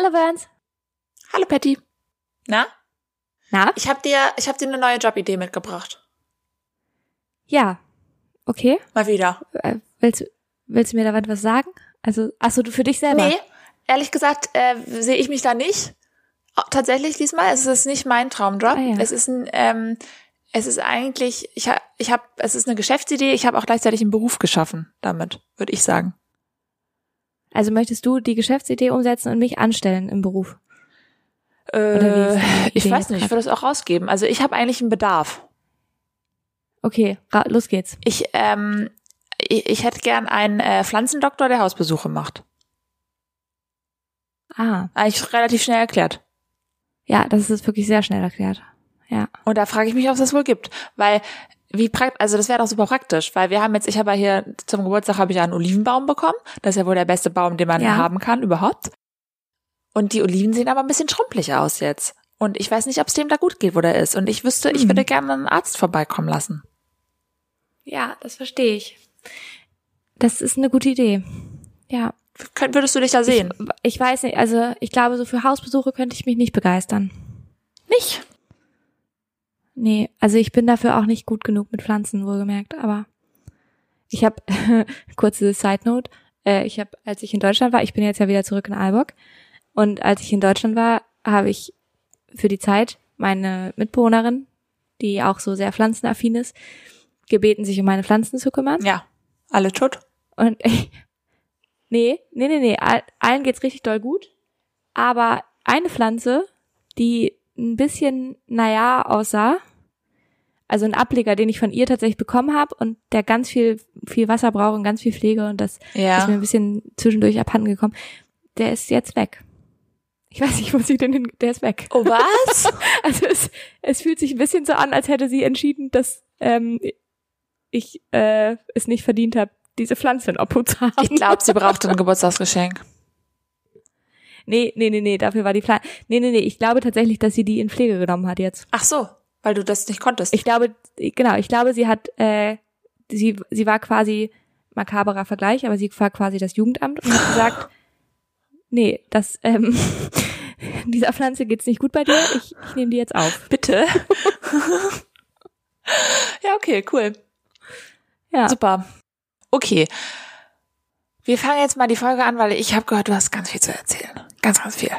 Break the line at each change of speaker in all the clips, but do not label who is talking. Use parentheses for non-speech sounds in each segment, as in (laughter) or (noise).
Hallo Burns.
Hallo Patty. Na?
Na?
Ich habe dir, ich habe dir eine neue Jobidee mitgebracht.
Ja. Okay.
Mal wieder.
Äh, willst, willst du mir da was sagen? Also, ach so, du für dich selber?
Nee, ehrlich gesagt äh, sehe ich mich da nicht. Oh, tatsächlich diesmal, es ist nicht mein Traumjob.
Ah, ja.
Es ist ein, ähm, es ist eigentlich, ich habe, ich habe, es ist eine Geschäftsidee. Ich habe auch gleichzeitig einen Beruf geschaffen damit, würde ich sagen.
Also möchtest du die Geschäftsidee umsetzen und mich anstellen im Beruf?
Äh, ich weiß nicht, ich würde es auch rausgeben. Also ich habe eigentlich einen Bedarf.
Okay, los geht's.
Ich, ähm, ich, ich hätte gern einen äh, Pflanzendoktor, der Hausbesuche macht.
Ah,
Eigentlich relativ schnell erklärt.
ja, das ist wirklich sehr schnell erklärt. Ja.
Und da frage ich mich, ob es das wohl gibt. Weil, wie prakt, also das wäre doch super praktisch, weil wir haben jetzt, ich habe ja hier zum Geburtstag habe ich einen Olivenbaum bekommen. Das ist ja wohl der beste Baum, den man
Ja.
haben kann überhaupt. Und die Oliven sehen aber ein bisschen schrumpelig aus jetzt. Und ich weiß nicht, ob es dem da gut geht, wo der ist. Und ich wüsste, ich
Hm.
würde gerne einen Arzt vorbeikommen lassen.
Ja, das verstehe ich. Das ist eine gute Idee. Ja.
Könnt, würdest du dich da sehen?
Ich, ich weiß nicht, also ich glaube, so für Hausbesuche könnte ich mich nicht begeistern.
nicht.
Nee, also ich bin dafür auch nicht gut genug mit Pflanzen, wohlgemerkt, aber ich habe, (laughs) kurze Side Note, äh, ich habe, als ich in Deutschland war, ich bin jetzt ja wieder zurück in Aalborg, und als ich in Deutschland war, habe ich für die Zeit meine Mitbewohnerin, die auch so sehr pflanzenaffin ist, gebeten, sich um meine Pflanzen zu kümmern.
Ja. Alle tot?
Und (laughs) ich, nee, nee, nee, nee, all- allen geht's richtig doll gut. Aber eine Pflanze, die ein bisschen, naja, aussah, also ein Ableger, den ich von ihr tatsächlich bekommen habe und der ganz viel, viel Wasser braucht und ganz viel Pflege und das ist mir
Ja.
ein bisschen zwischendurch abhanden gekommen, der ist jetzt weg. Ich weiß nicht, wo sie denn hin, der ist weg.
Oh, was? (laughs)
Also es, es fühlt sich ein bisschen so an, als hätte sie entschieden, dass ähm, ich äh, es nicht verdient habe, diese Pflanze in Obhut zu haben.
ich glaube, sie brauchte ein Geburtstagsgeschenk.
Nee, nee, nee, nee, dafür war die Pflanze. Nee, nee, nee, ich glaube tatsächlich, dass sie die in Pflege genommen hat jetzt.
Ach so, weil du das nicht konntest.
Ich glaube, genau, ich glaube, sie hat, äh, sie, sie war quasi makaberer Vergleich, aber sie war quasi das Jugendamt und hat gesagt, (laughs) nee, das, ähm, (laughs) dieser Pflanze geht's nicht gut bei dir, ich, ich nehme die jetzt auf.
Bitte. (laughs) ja, okay, cool.
Ja.
Super. Okay. Wir fangen jetzt mal die Folge an, weil ich habe gehört, du hast ganz viel zu erzählen. Ganz, ganz viel.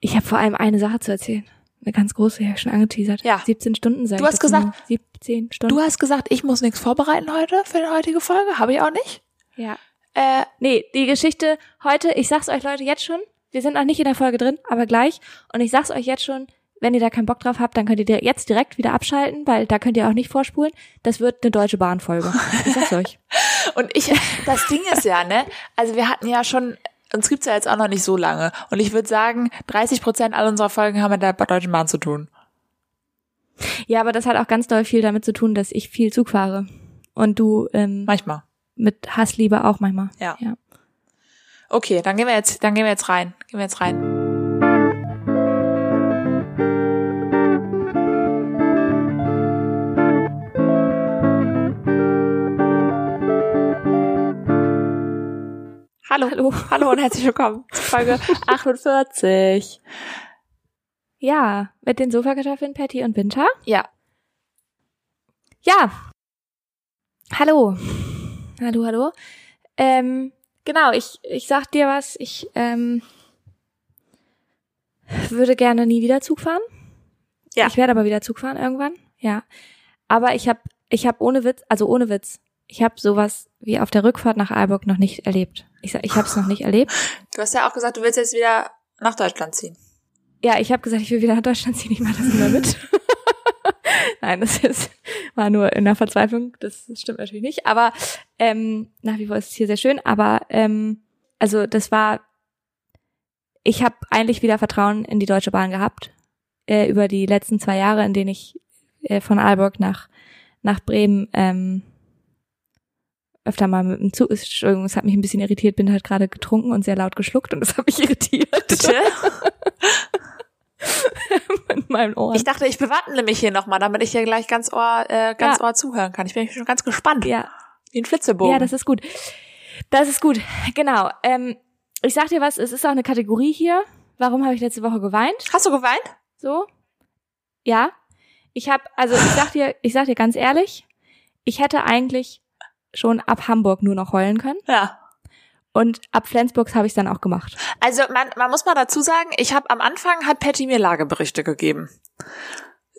Ich habe vor allem eine Sache zu erzählen. Eine ganz große, ich schon angeteasert.
Ja.
17 Stunden seit
Du hast gesagt-
17 Stunden.
Du hast gesagt, ich muss nichts vorbereiten heute für die heutige Folge. Habe ich auch nicht.
ja.
Äh,
Nee, die Geschichte heute, ich sag's euch Leute jetzt schon, wir sind noch nicht in der Folge drin, aber gleich. Und ich sag's euch jetzt schon, wenn ihr da keinen Bock drauf habt, dann könnt ihr jetzt direkt wieder abschalten, weil da könnt ihr auch nicht vorspulen. Das wird eine deutsche Bahnfolge. Ich sag's (laughs) euch.
und ich, das Ding ist ja, ne? Also wir hatten ja schon, uns gibt's ja jetzt auch noch nicht so lange. Und ich würde sagen, 30 Prozent all unserer Folgen haben mit der Deutschen Bahn zu tun.
Ja, aber das hat auch ganz doll viel damit zu tun, dass ich viel Zug fahre. Und du ähm,
Manchmal.
mit Hassliebe auch manchmal.
Ja.
ja.
Okay, dann gehen wir jetzt, dann gehen wir jetzt rein. Gehen wir jetzt rein. Hallo.
Hallo.
Hallo und herzlich willkommen zu Folge (laughs) 48.
Ja, mit den Sofakartoffeln Patty und Winter.
Ja.
Ja. Hallo. Hallo, hallo. Ähm, genau, ich, ich sag dir was, ich ähm, würde gerne nie wieder Zug fahren.
Ja.
Ich werde aber wieder Zug fahren irgendwann, ja. Aber ich habe ich hab ohne Witz, also ohne Witz, ich habe sowas wie auf der Rückfahrt nach Aalborg noch nicht erlebt. Ich, ich habe es noch nicht erlebt. (laughs)
Du hast ja auch gesagt, du willst jetzt wieder nach Deutschland ziehen.
Ja, ich habe gesagt, ich will wieder nach Deutschland ziehen, ich mache das immer mit. (laughs) Nein, das ist, war nur in der Verzweiflung, das stimmt natürlich nicht. Aber ähm, nach wie vor ist es hier sehr schön. Aber ähm, also das war, ich habe eigentlich wieder Vertrauen in die Deutsche Bahn gehabt äh, über die letzten zwei Jahre, in denen ich äh, von Aalborg nach nach Bremen ähm, öfter mal mit dem Zug, Entschuldigung, es hat mich ein bisschen irritiert, bin halt gerade getrunken und sehr laut geschluckt und das hat mich (laughs) irritiert. (laughs) mit meinen Ohren.
Ich dachte, ich bewandle mich hier nochmal, damit ich hier gleich ganz Ohr, äh, ganz
Ja.
Ohr zuhören kann. Ich bin schon ganz gespannt.
ja,
Wie ein Flitzebogen.
ja, das ist gut. Das ist gut. Genau. Ähm, ich sag dir was, es ist auch eine Kategorie hier. warum habe ich letzte Woche geweint?
Hast du geweint?
So? Ja. Ich habe, also ich sag dir, ich sag dir ganz ehrlich, ich hätte eigentlich schon ab Hamburg nur noch heulen können.
Ja.
Und ab Flensburg habe ich dann auch gemacht.
Also man, man muss mal dazu sagen, ich habe am Anfang hat Patty mir Lageberichte gegeben.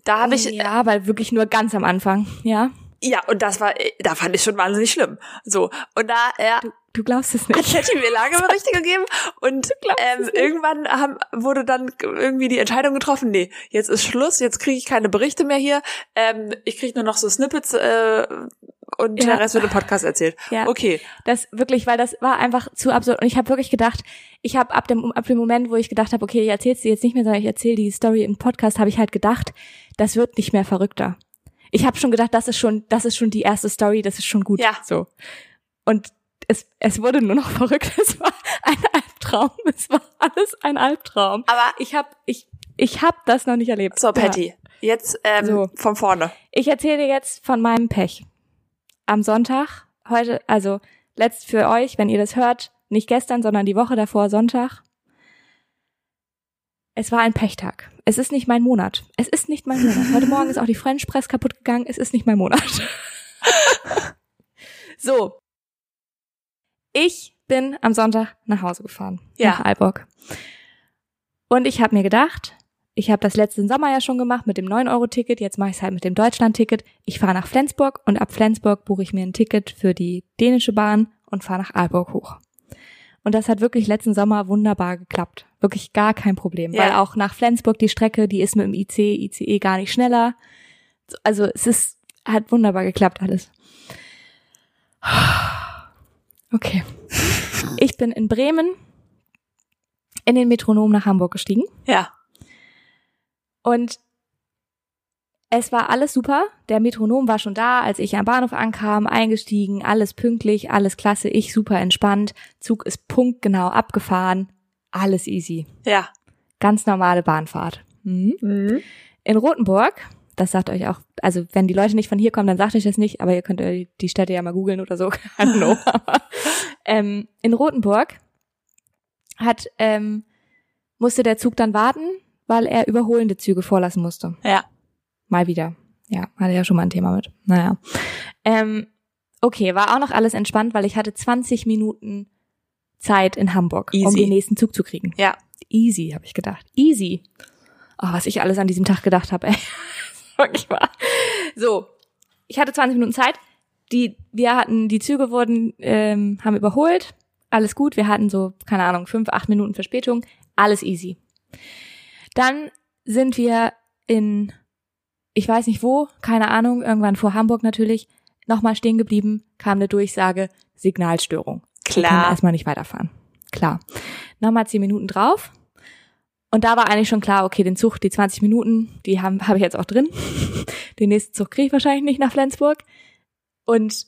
Da habe ich
Ja, weil wirklich nur ganz am Anfang, ja.
Ja und das war da fand ich schon wahnsinnig schlimm. So und da ja,
Du, du glaubst es
hat
nicht.
Patty mir Lageberichte (laughs) gegeben und ähm, irgendwann haben, wurde dann irgendwie die Entscheidung getroffen, nee, jetzt ist Schluss, jetzt kriege ich keine Berichte mehr hier, ähm, ich kriege nur noch so Snippets äh, und
Ja.
der Rest wird im Podcast erzählt.
Ja.
Okay,
Das wirklich, weil das war einfach zu absurd. Und ich habe wirklich gedacht, ich habe ab dem, ab dem Moment, wo ich gedacht habe, okay, ich erzähl's dir jetzt nicht mehr, sondern ich erzähle die Story im Podcast, habe ich halt gedacht, das wird nicht mehr verrückter. Ich habe schon gedacht, das ist schon, das ist schon die erste Story, das ist schon gut.
Ja.
So. Und es, es wurde nur noch (laughs) verrückt. Es war ein Albtraum. Es war alles ein Albtraum.
aber
Ich habe, ich, ich habe das noch nicht erlebt.
so
Ja.
Patty, jetzt ähm,
So.
von vorne.
Ich erzähle dir jetzt von meinem Pech. Am Sonntag, heute, also letzt für euch, wenn ihr das hört, nicht gestern, sondern die Woche davor, Sonntag. Es war ein Pechtag. Es ist nicht mein Monat. Es ist nicht mein Monat. Heute (laughs) Morgen ist auch die French Press kaputt gegangen. Es ist nicht mein Monat. (laughs) so. Ich bin am Sonntag nach Hause gefahren.
Ja.
Nach Aalborg. Und ich habe mir gedacht, ich habe das letzten Sommer ja schon gemacht mit dem 9-Euro-Ticket, jetzt mache ich es halt mit dem Deutschland-Ticket. Ich fahre nach Flensburg und ab Flensburg buche ich mir ein Ticket für die dänische Bahn und fahre nach Aalborg hoch. Und das hat wirklich letzten Sommer wunderbar geklappt. Wirklich gar kein Problem.
Ja.
Weil auch nach Flensburg die Strecke, die ist mit dem IC, ICE gar nicht schneller. Also es ist, hat wunderbar geklappt alles. (sighs) Okay. Ich bin in Bremen in den Metronom nach Hamburg gestiegen.
Ja.
Und es war alles super. Der Metronom war schon da, als ich am Bahnhof ankam, eingestiegen, alles pünktlich, alles klasse, ich super entspannt. Zug ist punktgenau abgefahren, alles easy.
Ja.
Ganz normale Bahnfahrt. Mhm.
Mhm.
In Rothenburg, das sagt euch auch, also wenn die Leute nicht von hier kommen, dann sagt euch das nicht, aber ihr könnt die Städte ja mal googeln oder so. (laughs) I don't know. Aber, (laughs) ähm, in Rothenburg hat, ähm, musste der Zug dann warten, weil er überholende Züge vorlassen musste.
Ja.
Mal wieder. Ja, hatte ja schon mal ein Thema mit. Naja. Ähm, okay, war auch noch alles entspannt, weil ich hatte 20 Minuten Zeit in Hamburg, um
Easy.
den nächsten Zug zu kriegen.
Ja.
Easy, habe ich gedacht. Easy. Oh, was ich alles an diesem Tag gedacht habe, ey. (laughs) Wirklich wahr. So, ich hatte 20 Minuten Zeit. Die, wir hatten, die Züge wurden, ähm, haben überholt. Alles gut. Wir hatten so, keine Ahnung, fünf, acht Minuten Verspätung. Alles easy. Dann sind wir in, ich weiß nicht wo, keine Ahnung, irgendwann vor Hamburg natürlich, nochmal stehen geblieben, kam eine Durchsage, Signalstörung.
Klar.
erstmal nicht weiterfahren. Klar. Nochmal zehn Minuten drauf. Und da war eigentlich schon klar, okay, den Zug, die 20 Minuten, die habe ich jetzt auch drin. (laughs) Den nächsten Zug kriege ich wahrscheinlich nicht nach Flensburg. Und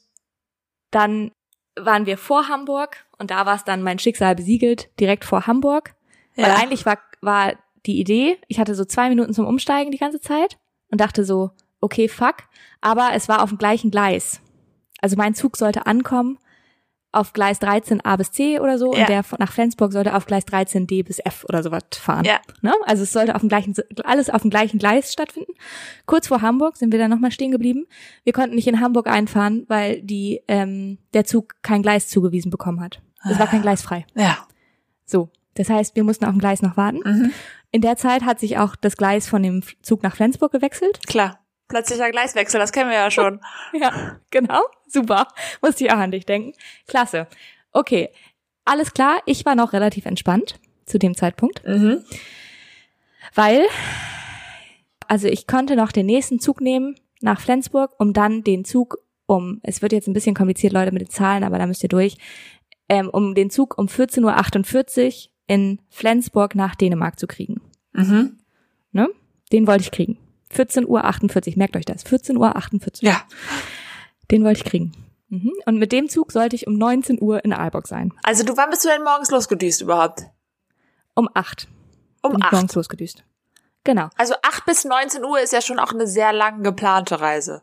dann waren wir vor Hamburg und da war es dann mein Schicksal besiegelt, direkt vor Hamburg. Weil
Ja.
eigentlich war, war die Idee, ich hatte so zwei Minuten zum Umsteigen die ganze Zeit und dachte so, okay, fuck. Aber es war auf dem gleichen Gleis. Also mein Zug sollte ankommen auf Gleis 13 A bis C oder so
Ja.
und der nach Flensburg sollte auf Gleis 13 D bis F oder sowas fahren.
Ja.
Ne? Also es sollte auf dem gleichen, alles auf dem gleichen Gleis stattfinden. Kurz vor Hamburg sind wir dann nochmal stehen geblieben. Wir konnten nicht in Hamburg einfahren, weil die, ähm, der Zug kein Gleis zugewiesen bekommen hat. Es war kein Gleis frei.
Ja.
So. Das heißt, wir mussten auf dem Gleis noch warten.
Mhm.
In der Zeit hat sich auch das Gleis von dem Zug nach Flensburg gewechselt.
Klar. Plötzlicher Gleiswechsel, das kennen wir ja schon. (laughs)
Ja, genau. Super. Musste ich auch an dich denken. Klasse. Okay. Alles klar. Ich war noch relativ entspannt zu dem Zeitpunkt,
Mhm.
weil, also ich konnte noch den nächsten Zug nehmen nach Flensburg, um dann den Zug um, es wird jetzt ein bisschen kompliziert, Leute, mit den Zahlen, aber da müsst ihr durch, ähm, um den Zug um 14.48 Uhr in Flensburg nach Dänemark zu kriegen.
Mhm.
Ne? Den wollte ich kriegen. 14.48 Uhr, merkt euch das. 14.48 Uhr.
Ja.
Den wollte ich kriegen. Mhm. Und mit dem Zug sollte ich um 19 Uhr in Aalborg sein.
Also du, wann bist du denn morgens losgedüst überhaupt?
Um 8
Um
bin ich
acht.
morgens losgedüst. Genau.
Also acht bis 19 Uhr ist ja schon auch eine sehr lang geplante Reise.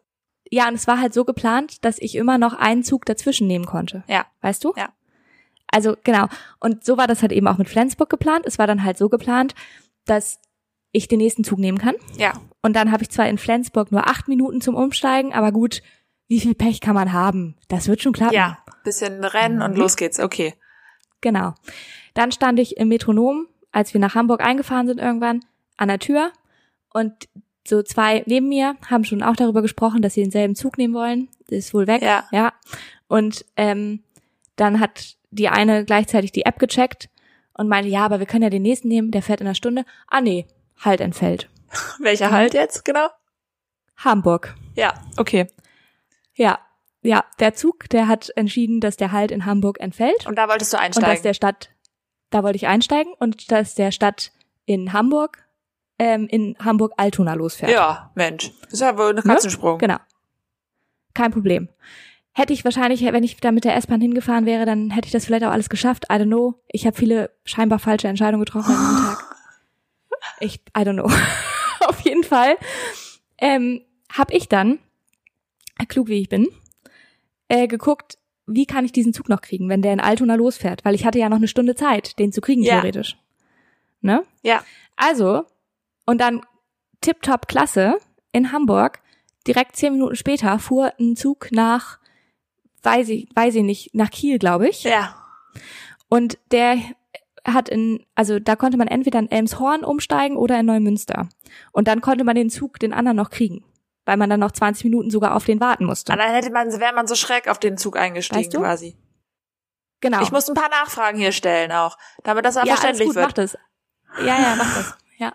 Ja, und es war halt so geplant, dass ich immer noch einen Zug dazwischen nehmen konnte.
Ja.
Weißt du?
Ja.
Also genau. Und so war das halt eben auch mit Flensburg geplant. Es war dann halt so geplant, dass ich den nächsten Zug nehmen kann.
Ja.
Und dann habe ich zwar in Flensburg nur acht Minuten zum Umsteigen, aber gut, wie viel Pech kann man haben? Das wird schon klappen.
Ja. Bisschen rennen und
Mhm.
los geht's. Okay.
Genau. Dann stand ich im Metronom, als wir nach Hamburg eingefahren sind irgendwann, an der Tür und so zwei neben mir haben schon auch darüber gesprochen, dass sie denselben Zug nehmen wollen. Ist wohl weg.
Ja.
Ja. Und ähm, dann hat die eine gleichzeitig die App gecheckt und meinte, ja, aber wir können ja den nächsten nehmen, der fährt in einer Stunde. Ah nee, halt entfällt. (laughs)
Welcher Halt jetzt genau?
Hamburg.
Ja. Okay.
Ja. Ja, der Zug, der hat entschieden, dass der Halt in Hamburg entfällt.
Und da wolltest du
Und dass
einsteigen.
der Stadt, da wollte ich einsteigen und dass der Stadt in Hamburg, ähm, in Hamburg-Altona losfährt.
ja, Mensch. Das ist ja wohl ein Katzensprung.
Genau. Kein Problem. Hätte ich wahrscheinlich, wenn ich da mit der S-Bahn hingefahren wäre, dann hätte ich das vielleicht auch alles geschafft. I don't know. Ich habe viele scheinbar falsche Entscheidungen getroffen an diesem (laughs) Tag. Ich, I don't know. (laughs) Auf jeden Fall ähm, habe ich dann, klug wie ich bin, äh, geguckt, wie kann ich diesen Zug noch kriegen, wenn der in Altona losfährt? Weil ich hatte ja noch eine Stunde Zeit, den zu kriegen,
Ja.
theoretisch. Ne?
Ja.
Also, und dann tipptopp klasse in Hamburg, direkt zehn Minuten später fuhr ein Zug nach, weiß ich, weiß ich nicht, nach Kiel, glaube ich.
Ja.
Und der hat in, also da konnte man entweder in Elmshorn umsteigen oder in Neumünster. Und dann konnte man den Zug, den anderen noch kriegen. Weil man dann noch 20 Minuten sogar auf den warten musste.
Und dann hätte man, wäre man so schräg auf den Zug eingestiegen
Weißt du?
quasi.
Genau.
Ich muss ein paar Nachfragen hier stellen auch, damit das auch
ja, alles
verständlich
gut, mach
wird.
das. Ja, ja, mach das. Ja.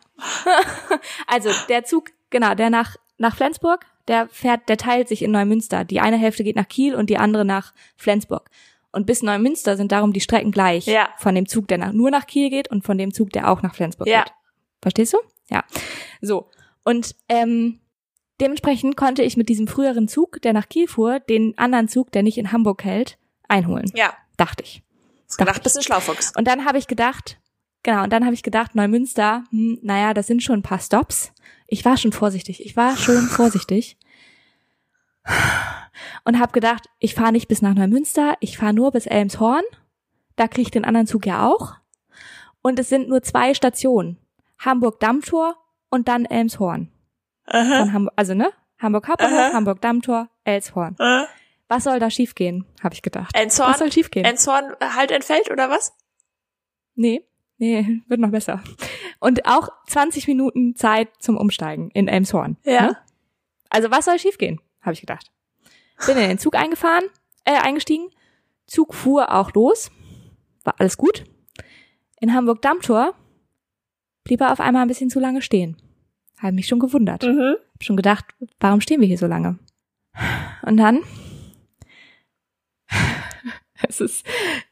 (laughs) also der Zug, genau, der nach nach Flensburg, der fährt, der teilt sich in Neumünster. Die eine Hälfte geht nach Kiel und die andere nach Flensburg. Und bis Neumünster sind darum die Strecken gleich.
Ja.
Von dem Zug, der nach, nur nach Kiel geht und von dem Zug, der auch nach Flensburg
Ja.
geht. Verstehst du? Ja. So. Und ähm, dementsprechend konnte ich mit diesem früheren Zug, der nach Kiel fuhr, den anderen Zug, der nicht in Hamburg hält, einholen.
Ja.
Dachte ich.
Hast gedacht, bist ein Schlaufuchs.
Und dann habe ich gedacht, genau, und dann habe ich gedacht, Neumünster, hm, naja, das sind schon ein paar Stops. Ich war schon vorsichtig, ich war schon vorsichtig. Und habe gedacht, ich fahre nicht bis nach Neumünster, ich fahre nur bis Elmshorn. Da kriege ich den anderen Zug ja auch. Und es sind nur zwei Stationen. Hamburg-Dammtor und dann Elmshorn.
Aha.
Also ne? Hamburg Hauptbahnhof,
Aha.
Hamburg Dammtor, Elmshorn.
Äh,
Was soll da schiefgehen, habe ich gedacht. Was
Enzorn,
soll schiefgehen?
Enzorn halt entfällt oder was?
Nee, nee, (laughs) wird noch besser. Und auch 20 Minuten Zeit zum Umsteigen in Elmshorn.
Ja.
Ne? Also was soll schiefgehen, habe ich gedacht. Bin in den Zug eingefahren, äh, eingestiegen. Zug fuhr auch los. War alles gut. In Hamburg Dammtor blieb er auf einmal ein bisschen zu lange stehen. Habe mich schon gewundert.
Mhm.
Hab schon gedacht, warum stehen wir hier so lange? Und dann, (laughs) es ist,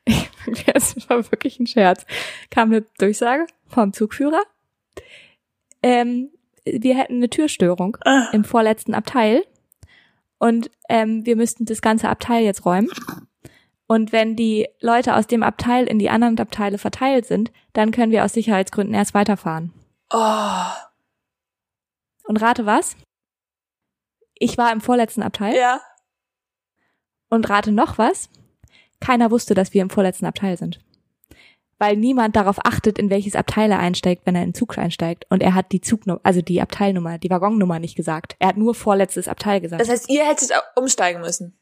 (laughs) es war wirklich ein Scherz, kam eine Durchsage vom Zugführer. Ähm, wir hätten eine Türstörung
Ah.
im vorletzten Abteil und ähm, wir müssten das ganze Abteil jetzt räumen. Und wenn die Leute aus dem Abteil in die anderen Abteile verteilt sind, dann können wir aus Sicherheitsgründen erst weiterfahren.
Oh.
Und rate was? Ich war im vorletzten Abteil.
Ja.
Und rate noch was? Keiner wusste, dass wir im vorletzten Abteil sind. Weil niemand darauf achtet, in welches Abteil er einsteigt, wenn er in den Zug einsteigt. Und er hat die Zugnummer, also die Abteilnummer, die Waggonnummer nicht gesagt. Er hat nur vorletztes Abteil gesagt.
Das heißt, ihr hättet umsteigen müssen.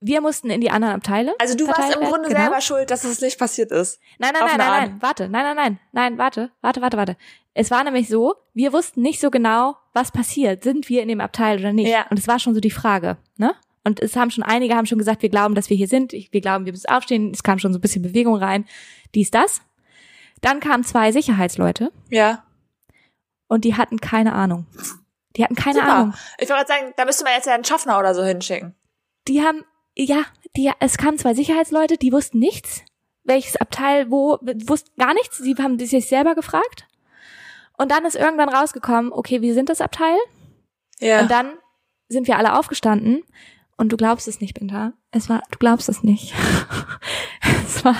wir mussten in die anderen Abteile.
Also du warst im Grunde
genau.
selber schuld, dass es nicht passiert ist.
Nein, nein, nein, nein,
Art.
nein, warte, nein, nein, nein, nein, warte, warte, warte, warte. Es war nämlich so, wir wussten nicht so genau, was passiert. Sind wir in dem Abteil oder nicht?
Ja.
Und es war schon so die Frage, ne? Und es haben schon einige haben schon gesagt, wir glauben, dass wir hier sind. Wir glauben, wir müssen aufstehen. Es kam schon so ein bisschen Bewegung rein. Dies, das. Dann kamen zwei Sicherheitsleute
Ja.
und die hatten keine Ahnung. Die hatten keine
Super.
Ahnung.
Ich wollte gerade sagen, da müsste man jetzt ja einen Schaffner oder so hinschicken.
Die haben, ja, die, es kamen zwei Sicherheitsleute, die wussten nichts. Welches Abteil, wo, wussten gar nichts. Sie haben sich selber gefragt. Und dann ist irgendwann rausgekommen, okay, wir sind das Abteil.
Ja.
Und dann sind wir alle aufgestanden. Und du glaubst es nicht, Binta. Es war, du glaubst es nicht. (laughs) es war,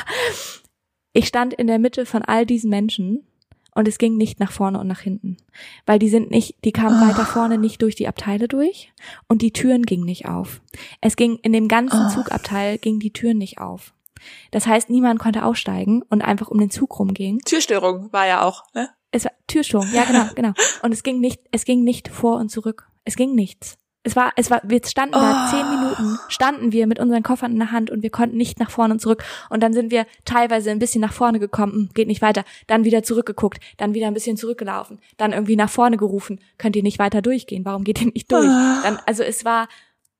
ich stand in der Mitte von all diesen Menschen und es ging nicht nach vorne und nach hinten. Weil die sind nicht, die kamen
Oh.
weiter vorne nicht durch die Abteile durch und die Türen gingen nicht auf. Es ging in dem ganzen
Oh.
Zugabteil ging die Türen nicht auf. Das heißt, niemand konnte aussteigen und einfach um den Zug rumgehen.
Türstörung war ja auch, ne?
Es war Türstörung, ja genau, genau. Und es ging nicht, es ging nicht vor und zurück. Es ging nichts. Es war, es war, wir standen da
Oh.
zehn Minuten, standen wir mit unseren Koffern in der Hand und wir konnten nicht nach vorne und zurück. Und dann sind wir teilweise ein bisschen nach vorne gekommen, hm, geht nicht weiter, dann wieder zurückgeguckt, dann wieder ein bisschen zurückgelaufen, dann irgendwie nach vorne gerufen, könnt ihr nicht weiter durchgehen, warum geht ihr nicht durch?
Ah.
Dann, also es war,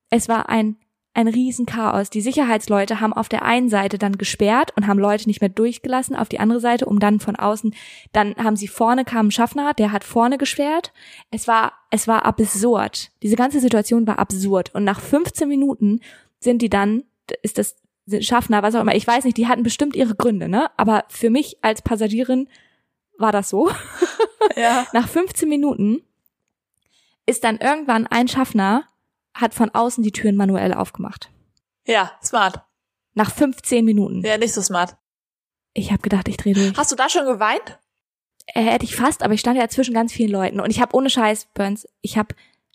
es war ein, ein Riesenchaos. Die Sicherheitsleute haben auf der einen Seite dann gesperrt und haben Leute nicht mehr durchgelassen, auf die andere Seite, um dann von außen, dann haben sie vorne kam ein Schaffner, der hat vorne gesperrt. Es war, es war absurd. Diese ganze Situation war absurd. Und nach 15 Minuten sind die dann, ist das Schaffner, was auch immer, ich weiß nicht, die hatten bestimmt ihre Gründe, ne? Aber für mich als Passagierin war das so.
Ja. (laughs)
Nach 15 Minuten ist dann irgendwann ein Schaffner, hat von außen die Türen manuell aufgemacht.
Ja, smart.
Nach 15 Minuten.
Ja, nicht so smart.
Ich habe gedacht, ich drehe durch.
Hast du da schon geweint?
Äh, hätte ich fast, aber ich stand ja zwischen ganz vielen Leuten und ich habe ohne Scheiß, Burns, ich habe,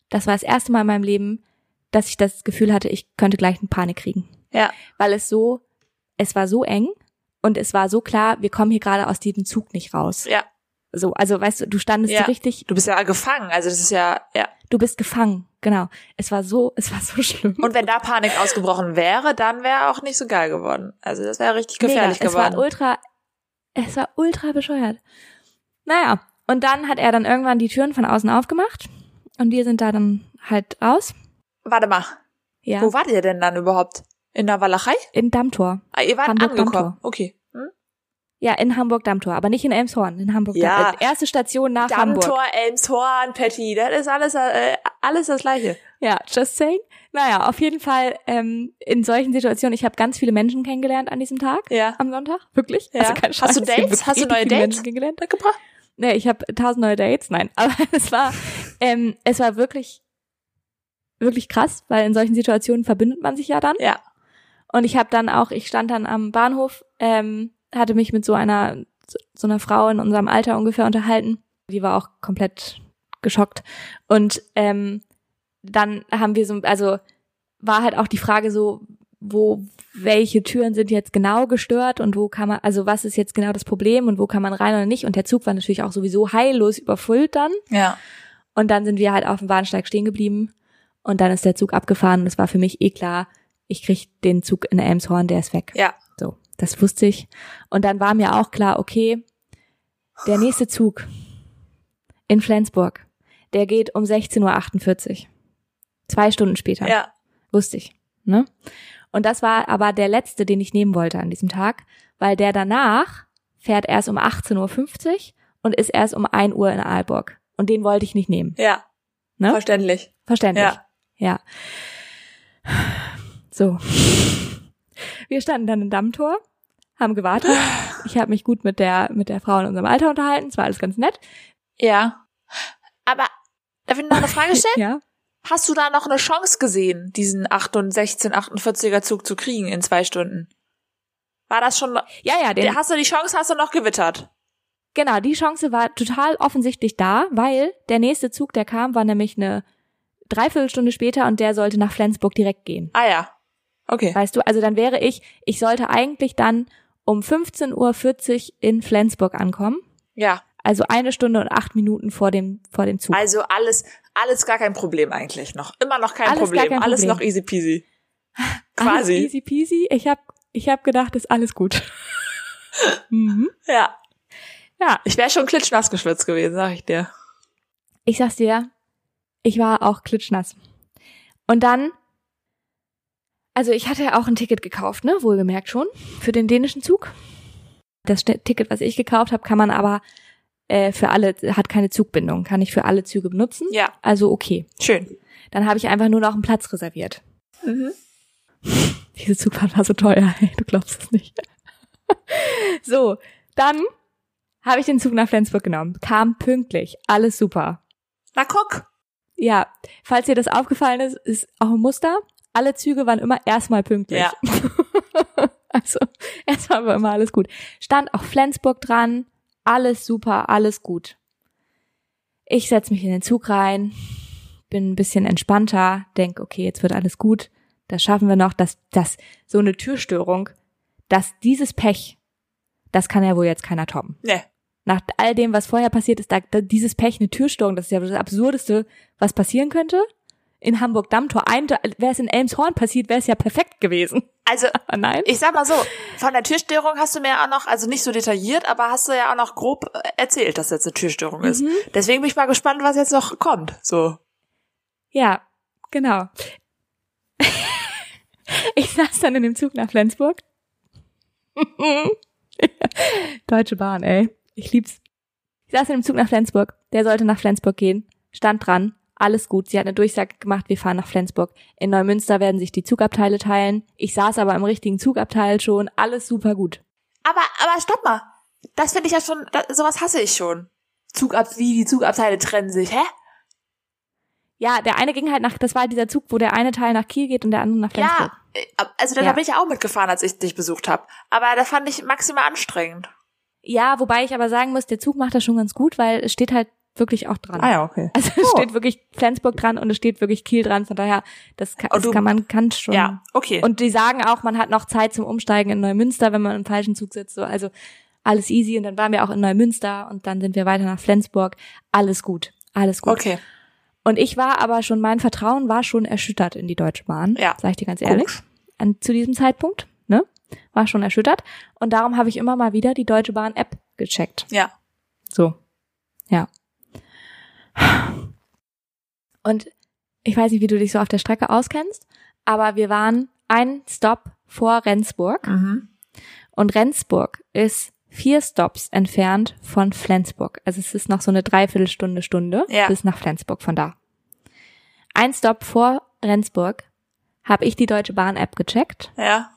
das war das erste Mal in meinem Leben, dass ich das Gefühl hatte, ich könnte gleich eine Panik kriegen.
Ja.
Weil es so, es war so eng und es war so klar, wir kommen hier gerade aus diesem Zug nicht raus.
Ja.
So, also weißt du, du standest
Ja.
so richtig,
Du bist ja gefangen, also das ist ja, ja.
du bist gefangen, genau. Es war so, es war so schlimm.
Und wenn da Panik ausgebrochen wäre, dann wäre auch nicht so geil geworden. Also das wäre richtig gefährlich
Mega.
geworden.
Es war ultra, es war ultra bescheuert. Naja, und dann hat er dann irgendwann die Türen von außen aufgemacht und wir sind da dann halt raus.
Warte mal,
Ja.
wo wart ihr denn dann überhaupt? In der Walachei?
In Dammtor.
Ah, ihr wart
Hamburg
angekommen.
Dammtor.
Okay.
Ja, in Hamburg Dammtor, aber nicht in Elmshorn, in Hamburg.
Ja.
Dammtor. Erste Station nach Hamburg.
Dammtor, Elmshorn, Patty, das ist alles, äh, alles das Gleiche.
Ja, just saying. Naja, auf jeden Fall ähm, in solchen Situationen, ich habe ganz viele Menschen kennengelernt an diesem Tag,
Ja.
am Sonntag, wirklich.
Ja.
Also kein
Hast du Dates? Hast du neue Dates?
Menschen kennengelernt.
Mitgebracht?
Nee, ich habe tausend neue Dates, nein. (laughs) Aber es war, ähm, es war wirklich, wirklich krass, weil in solchen Situationen verbindet man sich ja dann.
Ja.
Und ich habe dann auch, ich stand dann am Bahnhof, ähm, hatte mich mit so einer, so, einer Frau in unserem Alter ungefähr unterhalten. Die war auch komplett geschockt. Und ähm, dann haben wir so, also war halt auch die Frage so, wo, welche Türen sind jetzt genau gestört und wo kann man, also was ist jetzt genau das Problem und wo kann man rein oder nicht? Und der Zug war natürlich auch sowieso heillos überfüllt dann.
Ja.
Und dann sind wir halt auf dem Bahnsteig stehen geblieben und dann ist der Zug abgefahren und es war für mich eh klar, ich krieg den Zug in Elmshorn, der ist weg.
Ja.
So, das wusste ich. Und dann war mir auch klar, okay, der nächste Zug in Flensburg, der geht um 16.48 Uhr. Zwei Stunden später.
Ja.
Wusste ich. Ne? Und das war aber der letzte, den ich nehmen wollte an diesem Tag, weil der danach fährt erst um 18.50 Uhr und ist erst um 1 Uhr in Aalborg. Und den wollte ich nicht nehmen.
Ja.
Ne?
Verständlich.
Verständlich.
Ja.
Ja. So. Wir standen dann im Dammtor, haben gewartet. Ich habe mich gut mit der mit der Frau in unserem Alter unterhalten. Es war alles ganz nett.
Ja. Aber darf ich noch eine Frage stellen? (laughs)
Ja.
Hast du da noch eine Chance gesehen, diesen 8 und 16, 48er Zug zu kriegen in zwei Stunden? War das schon,
Ja, ja, den,
hast du die Chance, hast du noch gewittert?
genau, die Chance war total offensichtlich da, weil der nächste Zug, der kam, war nämlich eine Dreiviertelstunde später und der sollte nach Flensburg direkt gehen.
Ah ja. Okay.
Weißt du, also dann wäre ich, ich sollte eigentlich dann um 15.40 Uhr in Flensburg ankommen.
Ja.
Also eine Stunde und acht Minuten vor dem, vor dem Zug.
Also alles, alles gar kein Problem eigentlich noch. Immer noch kein
Alles gar
Problem.
kein
Alles
Problem.
noch easy peasy. (laughs)
Alles
Quasi.
easy peasy. Ich hab, ich hab gedacht, ist alles gut. (laughs) mhm.
Ja.
Ja,
Ich wäre schon klitschnass geschwitzt gewesen, sag ich dir.
ich sag's dir, ich war auch klitschnass. Und dann, also ich hatte ja auch ein Ticket gekauft, ne, wohlgemerkt schon, für den dänischen Zug. Das Ticket, was ich gekauft habe, kann man aber äh, für alle, hat keine Zugbindung, kann ich für alle Züge benutzen.
Ja.
Also okay.
Schön.
Dann habe ich einfach nur noch einen Platz reserviert.
Mhm. (laughs)
Diese Zugfahrt war so teuer, ey, du glaubst es nicht. (laughs) so, dann habe ich den Zug nach Flensburg genommen, kam pünktlich, alles super.
Na guck.
Ja, falls dir das aufgefallen ist, ist auch ein Muster. Alle Züge waren immer erstmal pünktlich.
Ja. (laughs)
also, erstmal war immer alles gut. Stand auch Flensburg dran, alles super, alles gut. Ich setz mich in den Zug rein, bin ein bisschen entspannter, denk, okay, jetzt wird alles gut, das schaffen wir noch, dass das so eine Türstörung, dass dieses Pech, das kann ja wohl jetzt keiner toppen.
Nee.
Nach all dem, was vorher passiert ist, da dieses Pech, eine Türstörung, das ist ja das Absurdeste, was passieren könnte. In Hamburg Dammtor, ein, wäre es in Elmshorn passiert, wäre es ja perfekt gewesen.
Also,
Aber (laughs) nein.
ich sag mal so, von der Türstörung hast du mir ja auch noch, also nicht so detailliert, aber hast du ja auch noch grob äh, erzählt, dass jetzt eine Türstörung ist.
Mhm.
Deswegen bin ich mal gespannt, was jetzt noch kommt. So.
Ja, genau. (laughs) ich saß dann in dem Zug nach Flensburg. (laughs) Deutsche Bahn, ey. Ich lieb's. Ich saß in dem Zug nach Flensburg. Der sollte nach Flensburg gehen. Stand dran. Alles gut. Sie hat eine Durchsage gemacht, wir fahren nach Flensburg. In Neumünster werden sich die Zugabteile teilen. Ich saß aber im richtigen Zugabteil schon. Alles super gut.
Aber, aber stopp mal. Das finde ich ja schon, das, sowas hasse ich schon. Zugab, wie die Zugabteile trennen sich, hä?
Ja, der eine ging halt nach, das war dieser Zug, wo der eine Teil nach Kiel geht und der andere nach Flensburg.
Ja, äh, also da
Ja.
bin ich ja auch mitgefahren, als ich dich besucht habe. Aber da fand ich maximal anstrengend.
Ja, wobei ich aber sagen muss, der Zug macht das schon ganz gut, weil es steht halt wirklich auch dran.
ja, okay.
Also es
Oh.
steht wirklich Flensburg dran und es steht wirklich Kiel dran. Von daher, das kann,
Und
das kann man kann schon.
Ja, okay.
Und die sagen auch, man hat noch Zeit zum Umsteigen in Neumünster, wenn man im falschen Zug sitzt. So, also alles easy. Und dann waren wir auch in Neumünster und dann sind wir weiter nach Flensburg. Alles gut, alles gut.
okay.
Und ich war aber schon, mein Vertrauen war schon erschüttert in die Deutsche Bahn.
Ja.
Sag ich dir ganz ehrlich. An, zu diesem Zeitpunkt, ne? War schon erschüttert. Und darum habe ich immer mal wieder die Deutsche Bahn App gecheckt.
Ja.
So. Ja. Und ich weiß nicht, wie du dich so auf der Strecke auskennst, aber wir waren ein Stop vor Rendsburg
Mhm.
und Rendsburg ist vier Stops entfernt von Flensburg. Also es ist noch so eine Dreiviertelstunde, Stunde
Ja.
bis nach Flensburg von da. Ein Stop vor Rendsburg habe ich die Deutsche Bahn App gecheckt
Ja.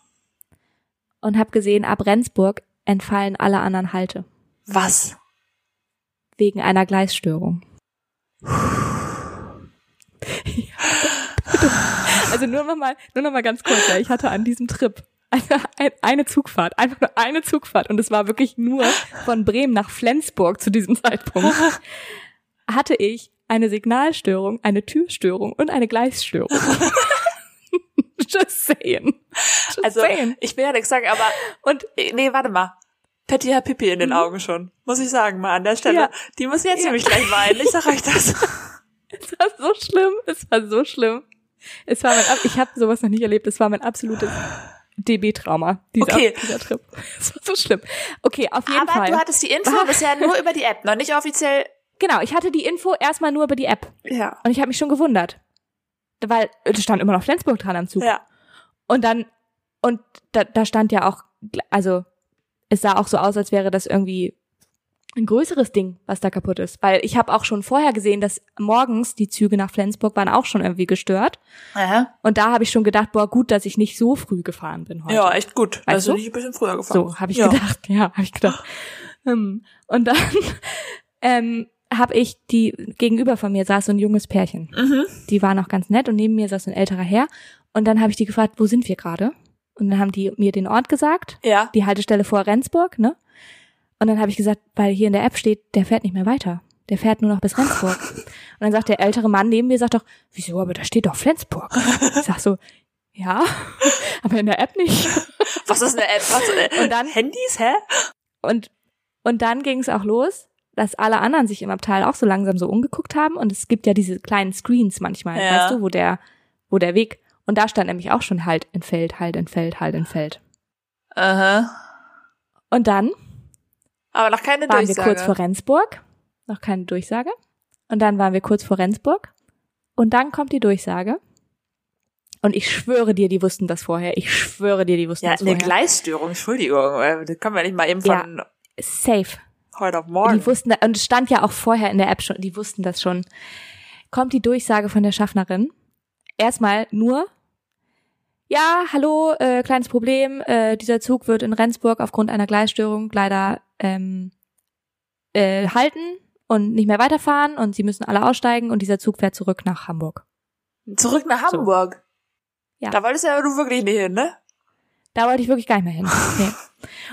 und habe gesehen, ab Rendsburg entfallen alle anderen Halte
Was?
wegen einer Gleisstörung. Also nur noch mal, nur noch mal ganz kurz, ja, ich hatte an diesem Trip eine, ein- eine Zugfahrt, einfach nur eine Zugfahrt und es war wirklich nur von Bremen nach Flensburg zu diesem Zeitpunkt. Hatte ich eine Signalstörung, eine Türstörung und eine Gleisstörung. (laughs) Just saying. Just
Also,
saying.
ich will ja nichts sagen, aber,
Und
nee, warte mal. Patty hat Pipi in den Augen schon. Muss ich sagen, mal an der Stelle.
Ja.
Die muss jetzt
Ja.
nämlich gleich weinen. Ich sag euch das. (laughs)
Es war so schlimm, es war so schlimm. Es war mein, ich habe sowas noch nicht erlebt, es war mein absolutes DB-Trauma, dieser,
Okay.
dieser Trip. Es war so schlimm. Okay, auf jeden
Aber
Fall.
du hattest die Info bisher nur über die App, noch nicht offiziell.
genau, ich hatte die Info erstmal nur über die App
Ja.
und ich habe mich schon gewundert. Weil es stand immer noch Flensburg dran am Zug.
Ja.
Und dann, und da, da stand ja auch, also es sah auch so aus, als wäre das irgendwie ein größeres Ding, was da kaputt ist. Weil ich habe auch schon vorher gesehen, dass morgens die Züge nach Flensburg waren auch schon irgendwie gestört.
Aha.
Und da habe ich schon gedacht, boah, gut, dass ich nicht so früh gefahren bin heute.
Ja, echt gut.
Weißt
Dass du
du?
nicht ein bisschen früher gefahren
So habe ich
ja.
gedacht, ja, habe ich gedacht. (laughs) Ähm, Und dann (laughs) ähm, habe ich die gegenüber von mir saß so ein junges Pärchen.
Mhm.
Die war noch ganz nett und neben mir saß ein älterer Herr. Und dann habe ich die gefragt, wo sind wir gerade? Und dann haben die mir den Ort gesagt,
Ja.
die Haltestelle vor Rendsburg, ne? Und dann habe ich gesagt, weil hier in der App steht, der fährt nicht mehr weiter. Der fährt nur noch bis Rendsburg. (laughs) Und dann sagt der ältere Mann neben mir, sagt doch, wieso, aber da steht doch Flensburg. Ich sag so, ja, (laughs) aber in der App nicht.
Was ist eine App? Was, äh,
Und dann-
Handys, hä?
Und, und dann ging es auch los, dass alle anderen sich im Abteil auch so langsam so umgeguckt haben. Und es gibt ja diese kleinen Screens manchmal,
Ja.
weißt du, wo der, wo der Weg. Und da stand nämlich auch schon halt entfällt, halt entfällt, halt entfällt.
Aha.
Und dann
Aber noch keine
waren wir
Durchsage.
kurz vor Rendsburg. Noch keine Durchsage. Und dann waren wir kurz vor Rendsburg. Und dann kommt die Durchsage. Und ich schwöre dir, die wussten das vorher. Ich schwöre dir, die wussten
ja,
das
eine
vorher.
Gleisstörung, Entschuldigung. Das können wir nicht mal eben von
Safe.
heute auf morgen.
Die wussten, und es stand ja auch vorher in der App schon, die wussten das schon. Kommt die Durchsage von der Schaffnerin. Erstmal nur, ja, hallo, äh, kleines Problem, äh, dieser Zug wird in Rendsburg aufgrund einer Gleisstörung leider ähm, äh, halten und nicht mehr weiterfahren und sie müssen alle aussteigen und dieser Zug fährt zurück nach Hamburg.
Zurück nach
So.
Hamburg.
Ja.
Da wolltest du ja du wirklich nicht hin, ne?
Da wollte ich wirklich gar nicht mehr hin. (laughs) Nee.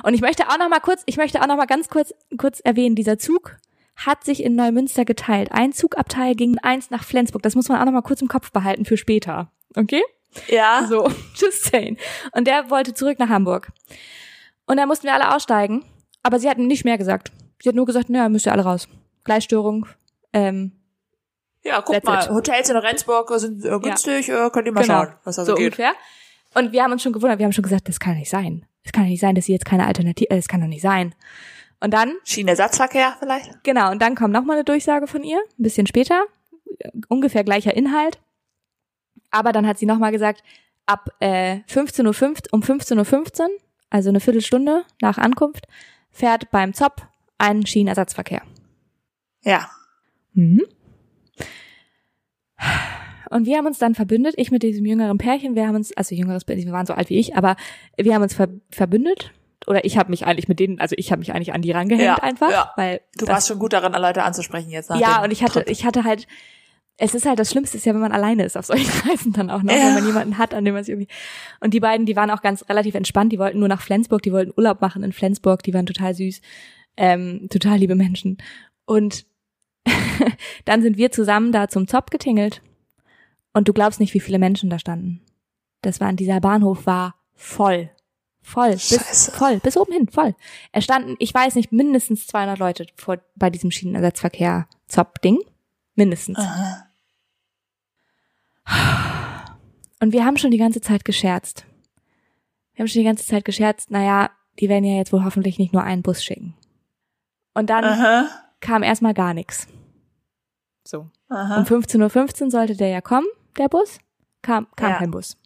Und ich möchte auch noch mal kurz, ich möchte auch noch mal ganz kurz, kurz erwähnen, dieser Zug hat sich in Neumünster geteilt. Ein Zugabteil ging eins nach Flensburg. Das muss man auch noch mal kurz im Kopf behalten für später. Okay?
Ja. (laughs)
So, just saying. Und der wollte zurück nach Hamburg. Und dann mussten wir alle aussteigen. Aber sie hatten nicht mehr gesagt. Sie hat nur gesagt, naja, müsst ihr alle raus. Gleichstörung, ähm,
Ja, guck mal,
it.
Hotels in Rendsburg sind äh, günstig, äh, könnt ihr mal
Genau.
schauen, was da
so
so geht.
ungefähr. Und wir haben uns schon gewundert, wir haben schon gesagt, das kann doch nicht sein. Es kann doch nicht sein, dass sie jetzt keine Alternative, äh, das kann doch nicht sein. Und dann,
Schienenersatzverkehr vielleicht?
genau, und dann kommt nochmal eine Durchsage von ihr, ein bisschen später, äh, ungefähr gleicher Inhalt. Aber dann hat sie nochmal gesagt, ab äh, 15.05 um 15.15 Uhr, also eine Viertelstunde nach Ankunft, fährt beim ZOP ein Schienenersatzverkehr.
Ja.
Mhm. Und wir haben uns dann verbündet, ich mit diesem jüngeren Pärchen, wir haben uns, also jüngeres Pärchen, wir waren so alt wie ich, aber wir haben uns ver verbündet. Oder ich habe mich eigentlich mit denen, also ich habe mich eigentlich an die rangehängt
Ja,
einfach,
ja.
weil
Du warst schon gut darin, Leute anzusprechen jetzt nach
ja und ich hatte,
Trip.
ich hatte halt, es ist halt das Schlimmste ist ja, wenn man alleine ist auf solchen (laughs) Reisen dann auch noch,
Ja.
wenn man jemanden hat, an dem man sich irgendwie. Und die beiden, die waren auch ganz relativ entspannt, die wollten nur nach Flensburg, die wollten Urlaub machen in Flensburg, die waren total süß, ähm, total liebe Menschen. Und (laughs) dann sind wir zusammen da zum Zop getingelt. Und du glaubst nicht, wie viele Menschen da standen. Das war, dieser Bahnhof war voll. Voll. Bis,
Scheiße.
voll. Bis oben hin. Voll. Es standen, ich weiß nicht, mindestens 200 Leute vor, bei diesem Schienenersatzverkehr Zop-Ding. Mindestens.
Aha.
Und wir haben schon die ganze Zeit gescherzt. Wir haben schon die ganze Zeit gescherzt, naja, die werden ja jetzt wohl hoffentlich nicht nur einen Bus schicken. Und dann
Aha.
kam erstmal gar nichts. So.
Aha.
Um 15.15 Uhr sollte der ja kommen, der Bus. Kam, kam
Ja.
kein Bus.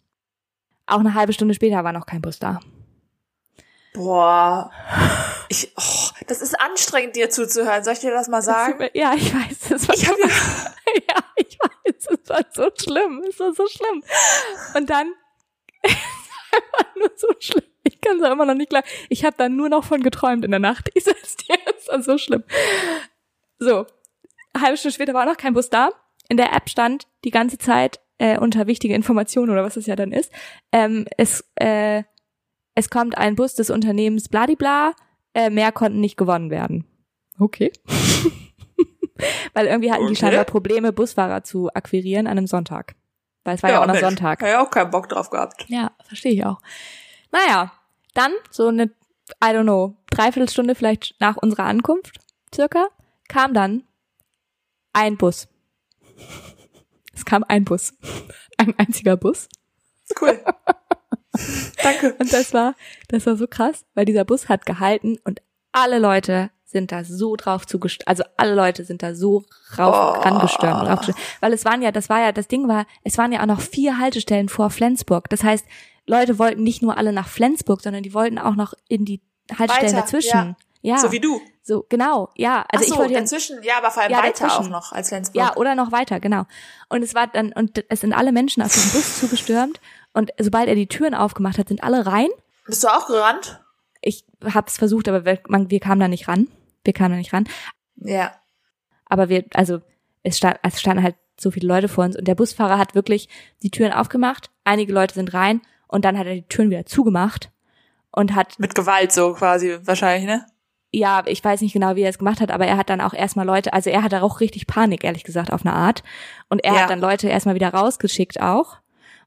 Auch eine halbe Stunde später war noch kein Bus da.
Boah. Ich, oh, das ist anstrengend, dir zuzuhören. Soll ich dir das mal sagen?
mir- Ja, ich weiß. Das war
Ich hab
ja, (laughs) ich weiß. Es war so schlimm. Es war so schlimm. Und dann (laughs) es war einfach nur so schlimm. Ich kann es auch immer noch nicht klar. Ich habe dann nur noch von geträumt in der Nacht. (laughs) Ich sag's dir, es war so schlimm. So, eine halbe Stunde später war noch kein Bus da. In der App stand die ganze Zeit äh, unter wichtige Informationen oder was das ja dann ist. Ähm, es, äh, es kommt ein Bus des Unternehmens Bladibla. Äh, mehr konnten nicht gewonnen werden. Okay. (laughs) (laughs) Weil irgendwie hatten die
Okay.
scheinbar Probleme, Busfahrer zu akquirieren an einem Sonntag. Weil es war ja, auch noch
Mensch,
Sonntag.
Hab ja auch keinen Bock drauf gehabt.
Ja, verstehe ich auch. Naja, dann so eine, I don't know, Dreiviertelstunde vielleicht nach unserer Ankunft, circa, kam dann ein Bus. Es kam ein Bus. Ein einziger Bus.
Cool. (laughs) Danke.
Und das war, das war so krass, weil dieser Bus hat gehalten und alle Leute sind da so drauf zugestürmt, also alle Leute sind da so rauf
Oh.
rangestürmt, raufgestürmt. weil es waren ja, das war ja, das Ding war, es waren ja auch noch vier Haltestellen vor Flensburg. Das heißt, Leute wollten nicht nur alle nach Flensburg, sondern die wollten auch noch in die Haltestellen
Weiter,
dazwischen. Ja.
So wie du.
So, genau, ja. Also
so,
ich wollte ja,
dazwischen, ja, aber vor allem
Ja,
weiter
dazwischen.
auch noch als Flensburg.
ja, oder noch weiter, genau. Und es war dann, und es sind alle Menschen auf diesen Bus zugestürmt und sobald er die Türen aufgemacht hat, sind alle rein
Bist du auch gerannt?
Ich hab's versucht, aber wir, man, wir kamen da nicht ran. Wir kamen da nicht ran.
Ja.
Aber wir, also es, stand, es standen halt so viele Leute vor uns und der Busfahrer hat wirklich die Türen aufgemacht. Einige Leute sind rein und dann hat er die Türen wieder zugemacht und hat,
Mit Gewalt so quasi wahrscheinlich, ne?
ja, ich weiß nicht genau, wie er es gemacht hat, aber er hat dann auch erstmal Leute, also er hatte auch richtig Panik, ehrlich gesagt, auf eine Art. Und er
Ja.
hat dann Leute erstmal wieder rausgeschickt auch.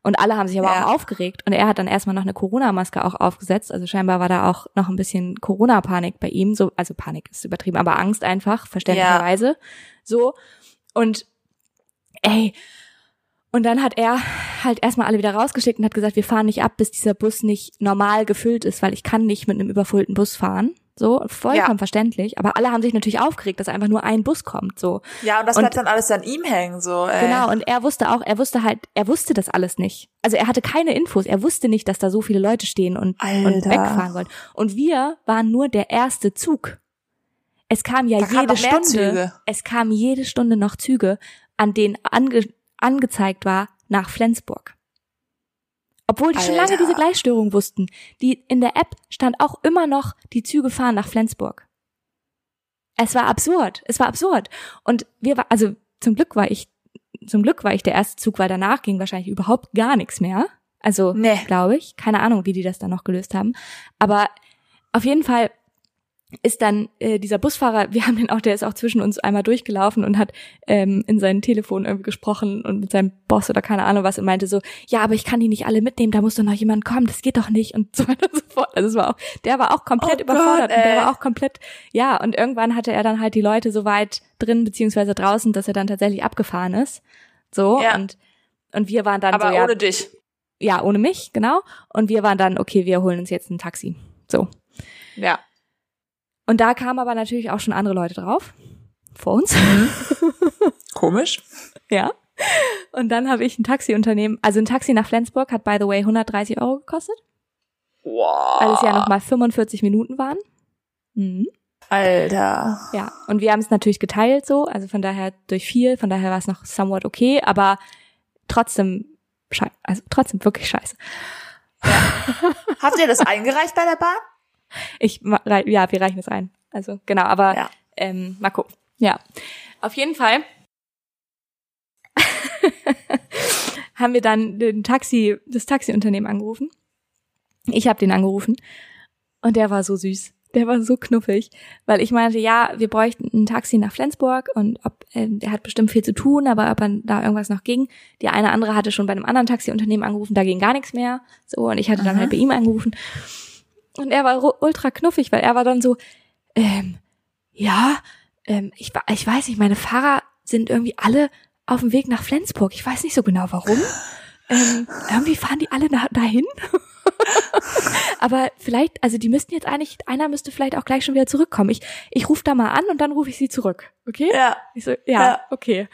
Und alle haben sich aber
Ja.
auch aufgeregt. Und er hat dann erstmal noch eine Corona-Maske auch aufgesetzt. Also scheinbar war da auch noch ein bisschen Corona-Panik bei ihm. So, also Panik ist übertrieben, aber Angst einfach, verständlicherweise. So. Und ey, und dann hat er halt erstmal alle wieder rausgeschickt und hat gesagt, wir fahren nicht ab, bis dieser Bus nicht normal gefüllt ist, weil ich kann nicht mit einem überfüllten Bus fahren. So, vollkommen
Ja.
verständlich. Aber alle haben sich natürlich aufgeregt, dass einfach nur ein Bus kommt. So.
Ja, und das
Und-
bleibt dann alles an ihm hängen, so. Äh.
Genau, und er wusste auch, er wusste halt, er wusste das alles nicht. Also er hatte keine Infos, er wusste nicht, dass da so viele Leute stehen und, und wegfahren wollen. Und wir waren nur der erste Zug. Es kam ja
Da
jede Stunde,
Züge.
es kamen jede Stunde noch Züge, an denen ange, angezeigt war nach Flensburg. Obwohl die schon lange
Alter.
diese Gleichstörung wussten. Die in der App stand auch immer noch, die Züge fahren nach Flensburg. Es war absurd. Es war absurd. Und wir war, also zum Glück war ich, zum Glück war ich der erste Zug, weil danach ging wahrscheinlich überhaupt gar nichts mehr. Also,
Nee.
glaube ich. Keine Ahnung, wie die das dann noch gelöst haben. Aber auf jeden Fall ist dann äh, dieser Busfahrer, wir haben den auch, der ist auch zwischen uns einmal durchgelaufen und hat ähm, in sein Telefon irgendwie gesprochen und mit seinem Boss oder keine Ahnung was und meinte so, ja, aber ich kann die nicht alle mitnehmen, da muss doch noch jemand kommen, das geht doch nicht und (laughs) so weiter und so fort. Also es war auch, der war auch komplett
Oh
überfordert
Gott,
und der war auch komplett, ja, und irgendwann hatte er dann halt die Leute so weit drin beziehungsweise draußen, dass er dann tatsächlich abgefahren ist. So
Ja.
und und wir waren dann
Aber
so, ja,
ohne dich.
ja, ohne mich, genau. Und wir waren dann, okay, wir holen uns jetzt ein Taxi. So.
Ja.
Und da kamen aber natürlich auch schon andere Leute drauf. Vor uns. (laughs)
Komisch.
ja. Und dann habe ich ein Taxiunternehmen, also ein Taxi nach Flensburg hat by the way 130 Euro gekostet,
Wow.
weil es ja nochmal 45 Minuten waren. Mhm.
Alter.
Ja. Und wir haben es natürlich geteilt so, also von daher durch vier, von daher war es noch somewhat okay, aber trotzdem scheiße, also trotzdem wirklich scheiße.
Habt ihr das eingereicht bei der Bahn?
Ich, ja, wir reichen es ein. Also genau, aber
Ja.
ähm, mal gucken. Ja, auf jeden Fall (laughs) haben wir dann den Taxi, das Taxiunternehmen angerufen. Ich habe den angerufen und der war so süß. Der war so knuffig, weil ich meinte, ja, wir bräuchten ein Taxi nach Flensburg und ob ähm, der hat bestimmt viel zu tun, aber ob er da irgendwas noch ging. Die eine andere hatte schon bei einem anderen Taxiunternehmen angerufen, da ging gar nichts mehr. So und ich hatte dann
Aha.
halt bei ihm angerufen und er war ultra knuffig, weil er war dann so, ähm, ja, ähm, ich, ich weiß nicht, meine Fahrer sind irgendwie alle auf dem Weg nach Flensburg. Ich weiß nicht so genau warum. (laughs) Ähm, irgendwie fahren die alle da, dahin. (laughs) Aber vielleicht, also die müssten jetzt eigentlich, einer müsste vielleicht auch gleich schon wieder zurückkommen. Ich, ich rufe da mal an und dann rufe ich sie zurück. Okay?
Ja.
Ich so, ja,
Ja.
okay.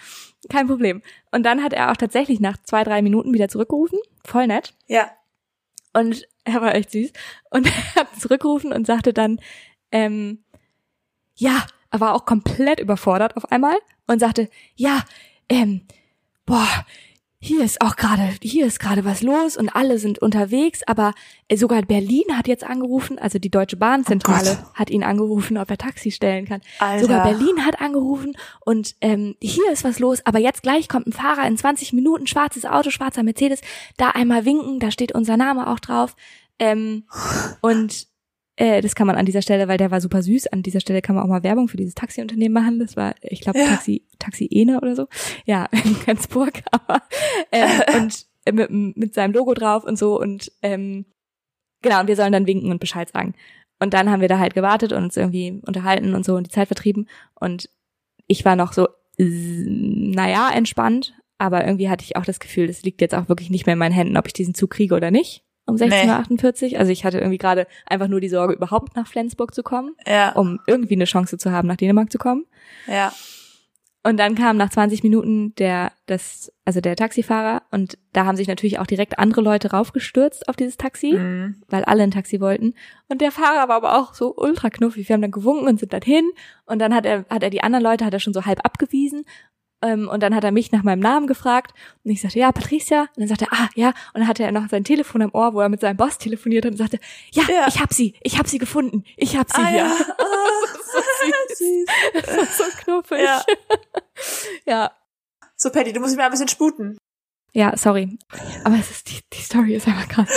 Kein Problem. Und dann hat er auch tatsächlich nach zwei, drei Minuten wieder zurückgerufen. Voll nett.
Ja.
Und (laughs) er war echt süß. Und (laughs) er hat zurückgerufen und sagte dann, ähm, ja, er war auch komplett überfordert auf einmal und sagte, ja, ähm, boah, hier ist auch gerade, hier ist gerade was los und alle sind unterwegs, aber äh, sogar Berlin hat jetzt angerufen, also die Deutsche Bahnzentrale
Oh
hat ihn angerufen, ob er Taxi stellen kann.
Alter.
Sogar Berlin hat angerufen und ähm, hier ist was los, aber jetzt gleich kommt ein Fahrer in 20 Minuten, schwarzes Auto, schwarzer Mercedes, da einmal winken, da steht unser Name auch drauf. Ähm, und äh, das kann man an dieser Stelle, weil der war super süß, an dieser Stelle kann man auch mal Werbung für dieses Taxiunternehmen machen. Das war, ich glaube,
Ja.
Taxi, Taxi Ene oder so. Ja, (laughs) in Rendsburg, (laughs) aber ähm, (laughs) und äh, mit, mit seinem Logo drauf und so und ähm, genau, und wir sollen dann winken und Bescheid sagen. Und dann haben wir da halt gewartet und uns irgendwie unterhalten und so und die Zeit vertrieben. Und ich war noch so, naja, entspannt, aber irgendwie hatte ich auch das Gefühl, das liegt jetzt auch wirklich nicht mehr in meinen Händen, ob ich diesen Zug kriege oder nicht. Um 16.48 Uhr. Also ich hatte irgendwie gerade einfach nur die Sorge, überhaupt nach Flensburg zu kommen,
Ja.
um irgendwie eine Chance zu haben, nach Dänemark zu kommen.
Ja.
Und dann kam nach 20 Minuten der, das, also der Taxifahrer und da haben sich natürlich auch direkt andere Leute raufgestürzt auf dieses Taxi,
Mhm.
weil alle ein Taxi wollten. Und der Fahrer war aber auch so ultra knuffig. Wir haben dann gewunken und sind dann hin und dann hat er, hat er die anderen Leute, hat er schon so halb abgewiesen. Ähm, und dann hat er mich nach meinem Namen gefragt und ich sagte, ja, Patricia. Und dann sagte er, ah, ja. Und dann hatte er noch sein Telefon am Ohr, wo er mit seinem Boss telefoniert hat und sagte, ja,
Ja.
ich hab sie, ich hab sie gefunden, ich hab sie
Ah,
hier.
ja. (laughs) Ah,
so (laughs) süß. Das war so knuffig.
Ja. (laughs)
ja.
So, Patty, du musst mich mal ein bisschen sputen.
Ja, sorry. Aber es ist die, die Story ist einfach krass.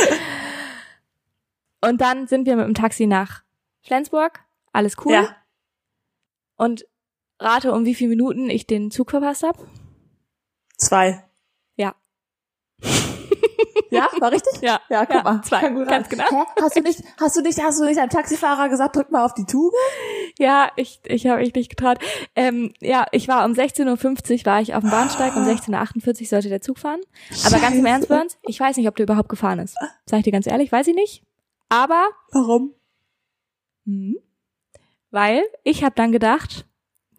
Und dann sind wir mit dem Taxi nach Flensburg. Alles cool.
Ja.
Und rate, um wie viele Minuten ich den Zug verpasst habe.
Zwei.
Ja.
Ja, war richtig?
Ja.
Ja, guck
Ja,
mal.
zwei. Ganz genau.
Hä? Hast du nicht, hast du nicht, hast du nicht einem Taxifahrer gesagt, drück mal auf die Tube?
Ja, ich, ich habe mich nicht getraut. Ähm, ja, ich war um 16.50 Uhr war ich auf dem Bahnsteig, um 16.48 Uhr sollte der Zug fahren. Aber ganz im
Scheiße.
Ernst, Burns, ich weiß nicht, ob der überhaupt gefahren ist. Sag ich dir ganz ehrlich, weiß ich nicht. Aber
Warum?
Mhm. Weil ich habe dann gedacht,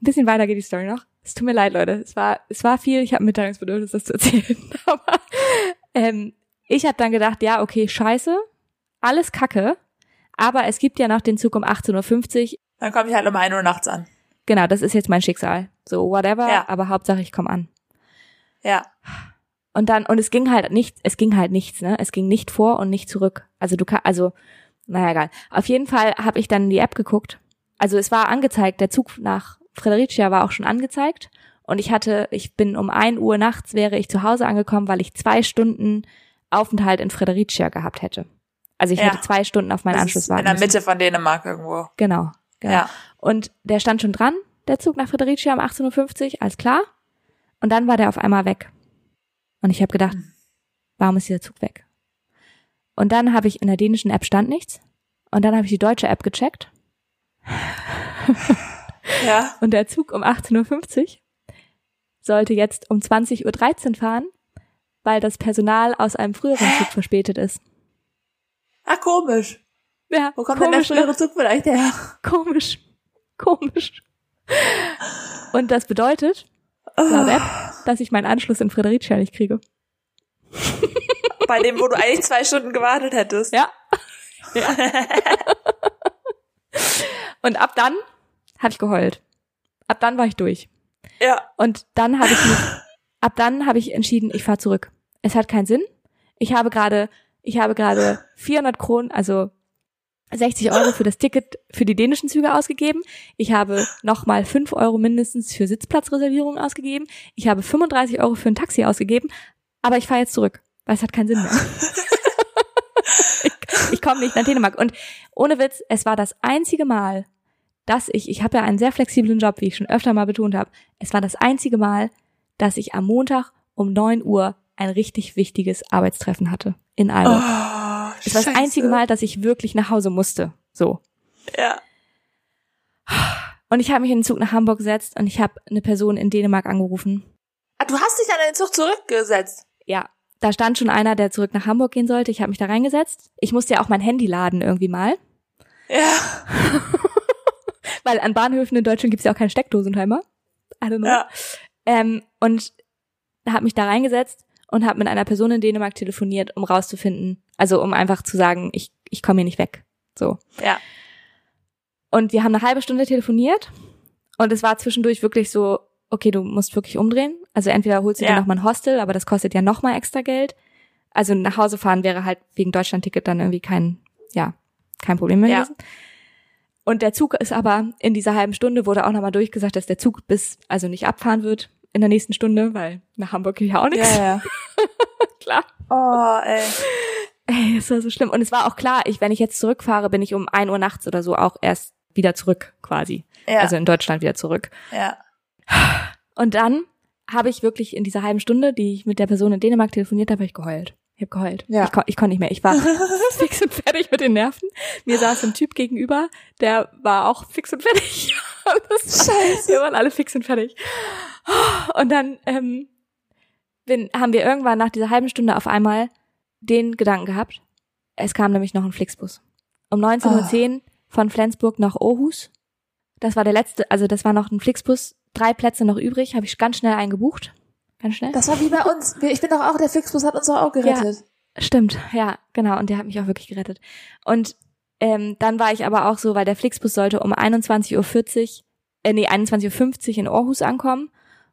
ein bisschen weiter geht die Story noch. Es tut mir leid, Leute. Es war, es war viel. Ich habe Mitteilungsbedürfnis, das zu erzählen. (laughs) Aber ähm, ich habe dann gedacht, ja, okay, scheiße, alles Kacke. Aber es gibt ja noch den Zug um 18.50 Uhr.
Dann komme ich halt um 1 Uhr nachts an.
Genau, das ist jetzt mein Schicksal. So, whatever.
Ja.
Aber Hauptsache, ich komme an.
Ja.
Und dann, und es ging halt nichts, es ging halt nichts, ne? Es ging nicht vor und nicht zurück. Also du kann, also, naja, egal. Auf jeden Fall habe ich dann in die App geguckt. Also es war angezeigt, der Zug nach Fredericia war auch schon angezeigt. Und ich hatte, ich bin um ein Uhr nachts wäre ich zu Hause angekommen, weil ich zwei Stunden Aufenthalt in Fredericia gehabt hätte. Also ich
Ja.
hätte zwei Stunden auf meinen
Das
Anschluss warten
in der
müssen.
Mitte von Dänemark irgendwo.
Genau. Genau.
Ja.
Und der stand schon dran, der Zug nach Fredericia um 18.50 Uhr, alles klar. Und dann war der auf einmal weg. Und ich habe gedacht, warum ist dieser Zug weg? Und dann habe ich in der dänischen App stand nichts. Und dann habe ich die deutsche App gecheckt. (laughs)
Ja.
Und der Zug um 18.50 Uhr sollte jetzt um 20.13 Uhr fahren, weil das Personal aus einem früheren Zug verspätet ist.
Ah, komisch.
Ja,
Wo kommt denn der
komisch, ne?
frühere Zug vielleicht her?
Komisch. Komisch. Und das bedeutet, laut App, dass ich meinen Anschluss in Fredericia nicht kriege.
Bei dem, wo du eigentlich zwei Stunden gewartet hättest.
Ja. ja. Und ab dann habe ich geheult. Ab dann war ich durch.
Ja.
Und dann habe ich mich, ab dann habe ich entschieden, ich fahre zurück. Es hat keinen Sinn. Ich habe gerade, ich habe gerade 400 Kronen, also 60 Euro für das Ticket für die dänischen Züge ausgegeben. Ich habe nochmal 5 Euro mindestens für Sitzplatzreservierungen ausgegeben. Ich habe 35 Euro für ein Taxi ausgegeben. Aber ich fahre jetzt zurück, weil es hat keinen Sinn mehr. (laughs) ich ich komme nicht nach Dänemark. Und ohne Witz, es war das einzige Mal, dass ich, ich habe ja einen sehr flexiblen Job, wie ich schon öfter mal betont habe, es war das einzige Mal, dass ich am Montag um 9 Uhr ein richtig wichtiges Arbeitstreffen hatte in Aalborg.
Oh,
es war das
scheiße.
einzige Mal, dass ich wirklich nach Hause musste. So.
Ja.
Und ich habe mich in den Zug nach Hamburg gesetzt und ich habe eine Person in Dänemark angerufen.
Ah, du hast dich dann in den Zug zurückgesetzt.
Ja, da stand schon einer, der zurück nach Hamburg gehen sollte. Ich habe mich da reingesetzt. Ich musste ja auch mein Handy laden irgendwie mal,
Ja. (laughs)
weil an Bahnhöfen in Deutschland gibt's ja auch keine Steckdosenheimer. I don't know.
Ja.
Ähm, und habe mich da reingesetzt und habe mit einer Person in Dänemark telefoniert, um rauszufinden, also um einfach zu sagen, ich, ich komme hier nicht weg. So.
Ja.
Und wir haben eine halbe Stunde telefoniert und es war zwischendurch wirklich so, okay, du musst wirklich umdrehen. Also entweder holst du
Ja.
dir nochmal ein Hostel, aber das kostet ja nochmal extra Geld. Also nach Hause fahren wäre halt wegen Deutschland-Ticket dann irgendwie kein, ja, kein Problem mehr
Ja.
Und der Zug ist aber in dieser halben Stunde wurde auch nochmal durchgesagt, dass der Zug bis, also nicht abfahren wird in der nächsten Stunde, weil nach Hamburg geht ja auch nichts.
Ja, ja. (laughs)
Klar.
Oh, ey.
Ey, es war so schlimm. Und es war auch klar, ich, wenn ich jetzt zurückfahre, bin ich um ein Uhr nachts oder so auch erst wieder zurück, quasi.
Ja.
Also in Deutschland wieder zurück.
ja.
Und dann habe ich wirklich in dieser halben Stunde, die ich mit der Person in Dänemark telefoniert habe, hab ich geheult. Ich habe geheult.
Ja.
Ich, kon ich konnte nicht mehr. Ich war (laughs) fix und fertig mit den Nerven. Mir saß ein Typ gegenüber, der war auch fix und fertig. (laughs) Das
Scheiße.
Wir waren alle fix und fertig. Und dann ähm, bin, haben wir irgendwann nach dieser halben Stunde auf einmal den Gedanken gehabt. Es kam nämlich noch ein Flixbus. Um 19.10 Uhr von Flensburg nach Aarhus. Das war der letzte, also das war noch ein Flixbus. Drei Plätze noch übrig, habe ich ganz schnell eingebucht. Ganz schnell.
Das war wie bei uns. Ich bin doch auch, der Flixbus hat uns doch auch gerettet.
Stimmt, ja, genau. Und der hat mich auch wirklich gerettet. Und ähm, dann war ich aber auch so, weil der Flixbus sollte um 21.40 Uhr, äh, nee, 21.50 Uhr in Aarhus ankommen.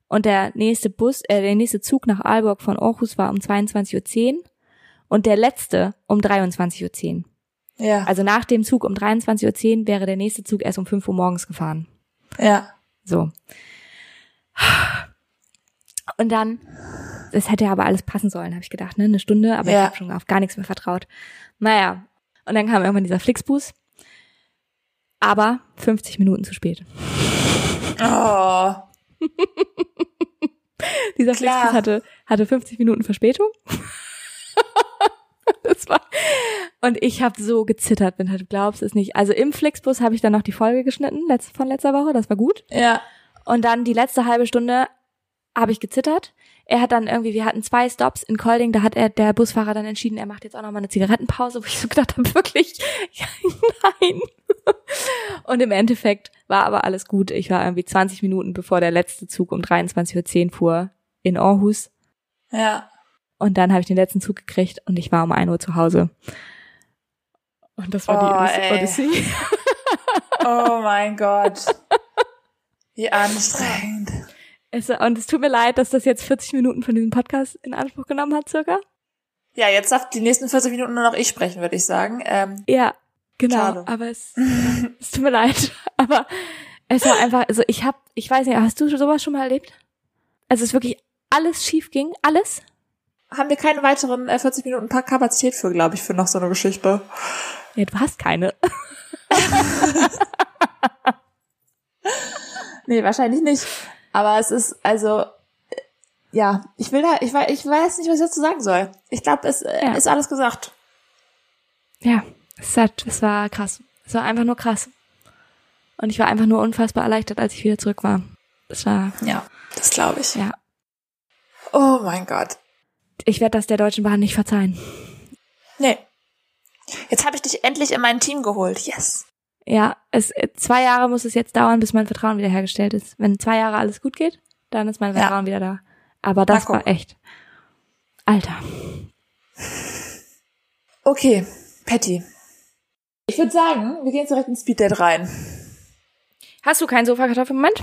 Und der nächste Bus, äh, der nächste Zug nach Aalborg von Aarhus war um 22.10 Uhr. Und der letzte um 23.10 Uhr.
Ja.
Also nach dem Zug um 23.10 Uhr wäre der nächste Zug erst um 5 Uhr morgens gefahren.
Ja.
So. Und dann, das hätte aber alles passen sollen, habe ich gedacht, ne? Eine Stunde, aber ich
Ja.
habe schon auf gar nichts mehr vertraut. Naja. Und dann kam irgendwann dieser Flixbus. Aber 50 Minuten zu spät.
Oh. (laughs)
Dieser
Klar.
Flixbus hatte, hatte 50 Minuten Verspätung. (laughs) das war, und ich habe so gezittert, bin halt, du glaubst es nicht. Also im Flixbus habe ich dann noch die Folge geschnitten, letzte, von letzter Woche, das war gut.
Ja.
Und dann die letzte halbe Stunde habe ich gezittert. Er hat dann irgendwie, wir hatten zwei Stops in Kolding, da hat er der Busfahrer dann entschieden, er macht jetzt auch noch mal eine Zigarettenpause, (laughs) wo ich so gedacht habe, wirklich, (laughs) ja, nein. (laughs) Und im Endeffekt war aber alles gut. Ich war irgendwie 20 Minuten bevor der letzte Zug um 23.10 Uhr fuhr in Aarhus.
Ja.
Und dann habe ich den letzten Zug gekriegt und ich war um 1 Uhr zu Hause. Und das war
Oh,
die. Odyssee.
Oh mein Gott. Wie anstrengend.
Es, und es tut mir leid, dass das jetzt 40 Minuten von diesem Podcast in Anspruch genommen hat, circa.
Ja, jetzt darf die nächsten 40 Minuten nur noch ich sprechen, würde ich sagen. Ähm,
Ja, genau.
Schade.
Aber es, (laughs) es tut mir leid. (laughs) Aber es war einfach, also ich hab, ich weiß nicht, hast du sowas schon mal erlebt? Also es wirklich alles schief ging, alles?
haben wir keine weiteren äh, 40 Minuten Pa- Kapazität für, glaube ich, für noch so eine Geschichte.
Ja, du hast keine. (laughs)
nee, wahrscheinlich nicht. Aber es ist, also, äh, ja, ich will da, ich weiß, ich weiß nicht, was ich dazu sagen soll. Ich glaube, es äh,
Ja.
ist alles gesagt.
Ja, es, hat, es war krass. Es war einfach nur krass. Und ich war einfach nur unfassbar erleichtert, als ich wieder zurück war. Es war,
Ja, das glaube ich.
ja.
Oh mein Gott.
Ich werde das der Deutschen Bahn nicht verzeihen.
Nee. Jetzt habe ich dich endlich in mein Team geholt. Yes.
Ja, es, äh, zwei Jahre muss es jetzt dauern, bis mein Vertrauen wiederhergestellt ist. Wenn zwei Jahre alles gut geht, dann ist mein
Ja.
Vertrauen wieder da. Aber das war echt. Alter.
Okay, Patty. Ich würde sagen, wir gehen direkt ins Speeddate rein.
Hast du keinen Sofakartoffel-Moment?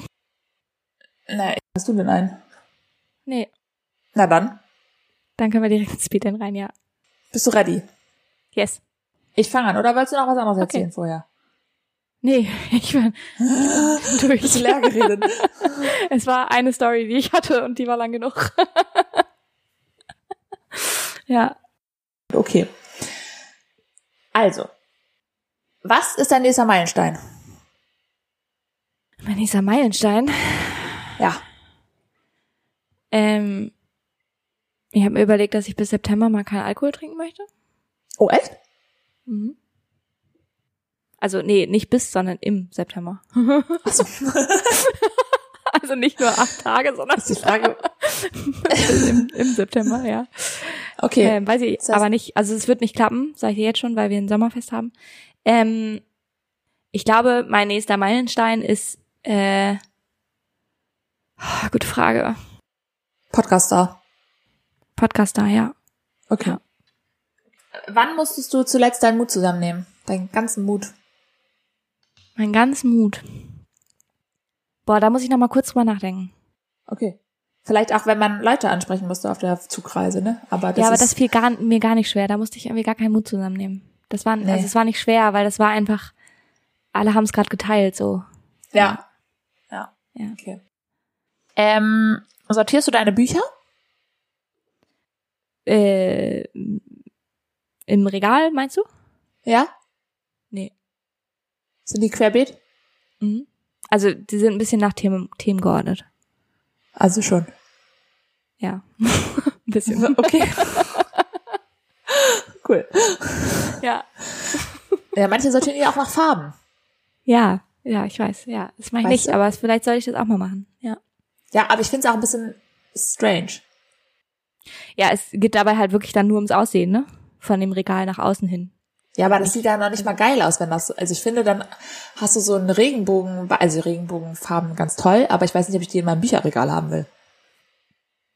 Nein. Hast du denn einen?
Nee.
Na dann.
Dann können wir direkt ins Speed rein, ja.
Bist du ready?
Yes.
Ich fange an. Oder wolltest du noch was anderes
Okay.
erzählen vorher?
Nee, (laughs) ich bin (laughs) durch.
Bist leer geredet? (laughs)
Es war eine Story, die ich hatte und die war lang genug. ja.
okay. Also. Was ist dein nächster Meilenstein?
Mein nächster Meilenstein.
Ja.
Ähm, ich habe mir überlegt, dass ich bis September mal keinen Alkohol trinken möchte.
Oh, echt?
Mhm. Also, nee, nicht bis, sondern im September.
Achso. (laughs)
Also nicht nur acht Tage, sondern
ist die Frage. (laughs)
im, im September, ja.
Okay.
Ähm, weiß ich
Das heißt-
aber nicht, also es wird nicht klappen, sage ich dir jetzt schon, weil wir ein Sommerfest haben. Ähm, ich glaube, mein nächster Meilenstein ist, äh, oh, gute Frage,
Podcaster.
Podcaster, ja.
Okay.
Ja.
Wann musstest du zuletzt deinen Mut zusammennehmen? Deinen ganzen Mut.
Mein ganzen Mut. Boah, da muss ich noch mal kurz drüber nachdenken.
Okay. Vielleicht auch, wenn man Leute ansprechen musste auf der Zugreise, ne? Aber das
ja, aber das fiel gar, mir gar nicht schwer. Da musste ich irgendwie gar keinen Mut zusammennehmen. Das war,
Nee.
also es war nicht schwer, weil das war einfach, alle haben es gerade geteilt, so.
ja. Ja.
Ja.
Okay. Ähm, sortierst du deine Bücher?
Äh, Im Regal, meinst du?
Ja.
Nee.
Sind die querbeet?
Mhm. Also die sind ein bisschen nach Themen, Themen geordnet.
Also schon.
Ja. (laughs) ein bisschen.
Okay. (laughs) cool.
Ja.
Ja, manche sortieren die auch nach Farben.
Ja, ja, ich weiß. Ja, das mache ich
Weißt
nicht,
du?
aber vielleicht soll ich das auch mal machen. Ja.
Ja, aber ich finde es auch ein bisschen strange.
Ja, es geht dabei halt wirklich dann nur ums Aussehen, ne? Von dem Regal nach außen hin.
Ja, aber das sieht ja noch nicht mal geil aus, wenn das so, also ich finde, dann hast du so einen Regenbogen, also Regenbogenfarben ganz toll, aber ich weiß nicht, ob ich die in meinem Bücherregal haben will.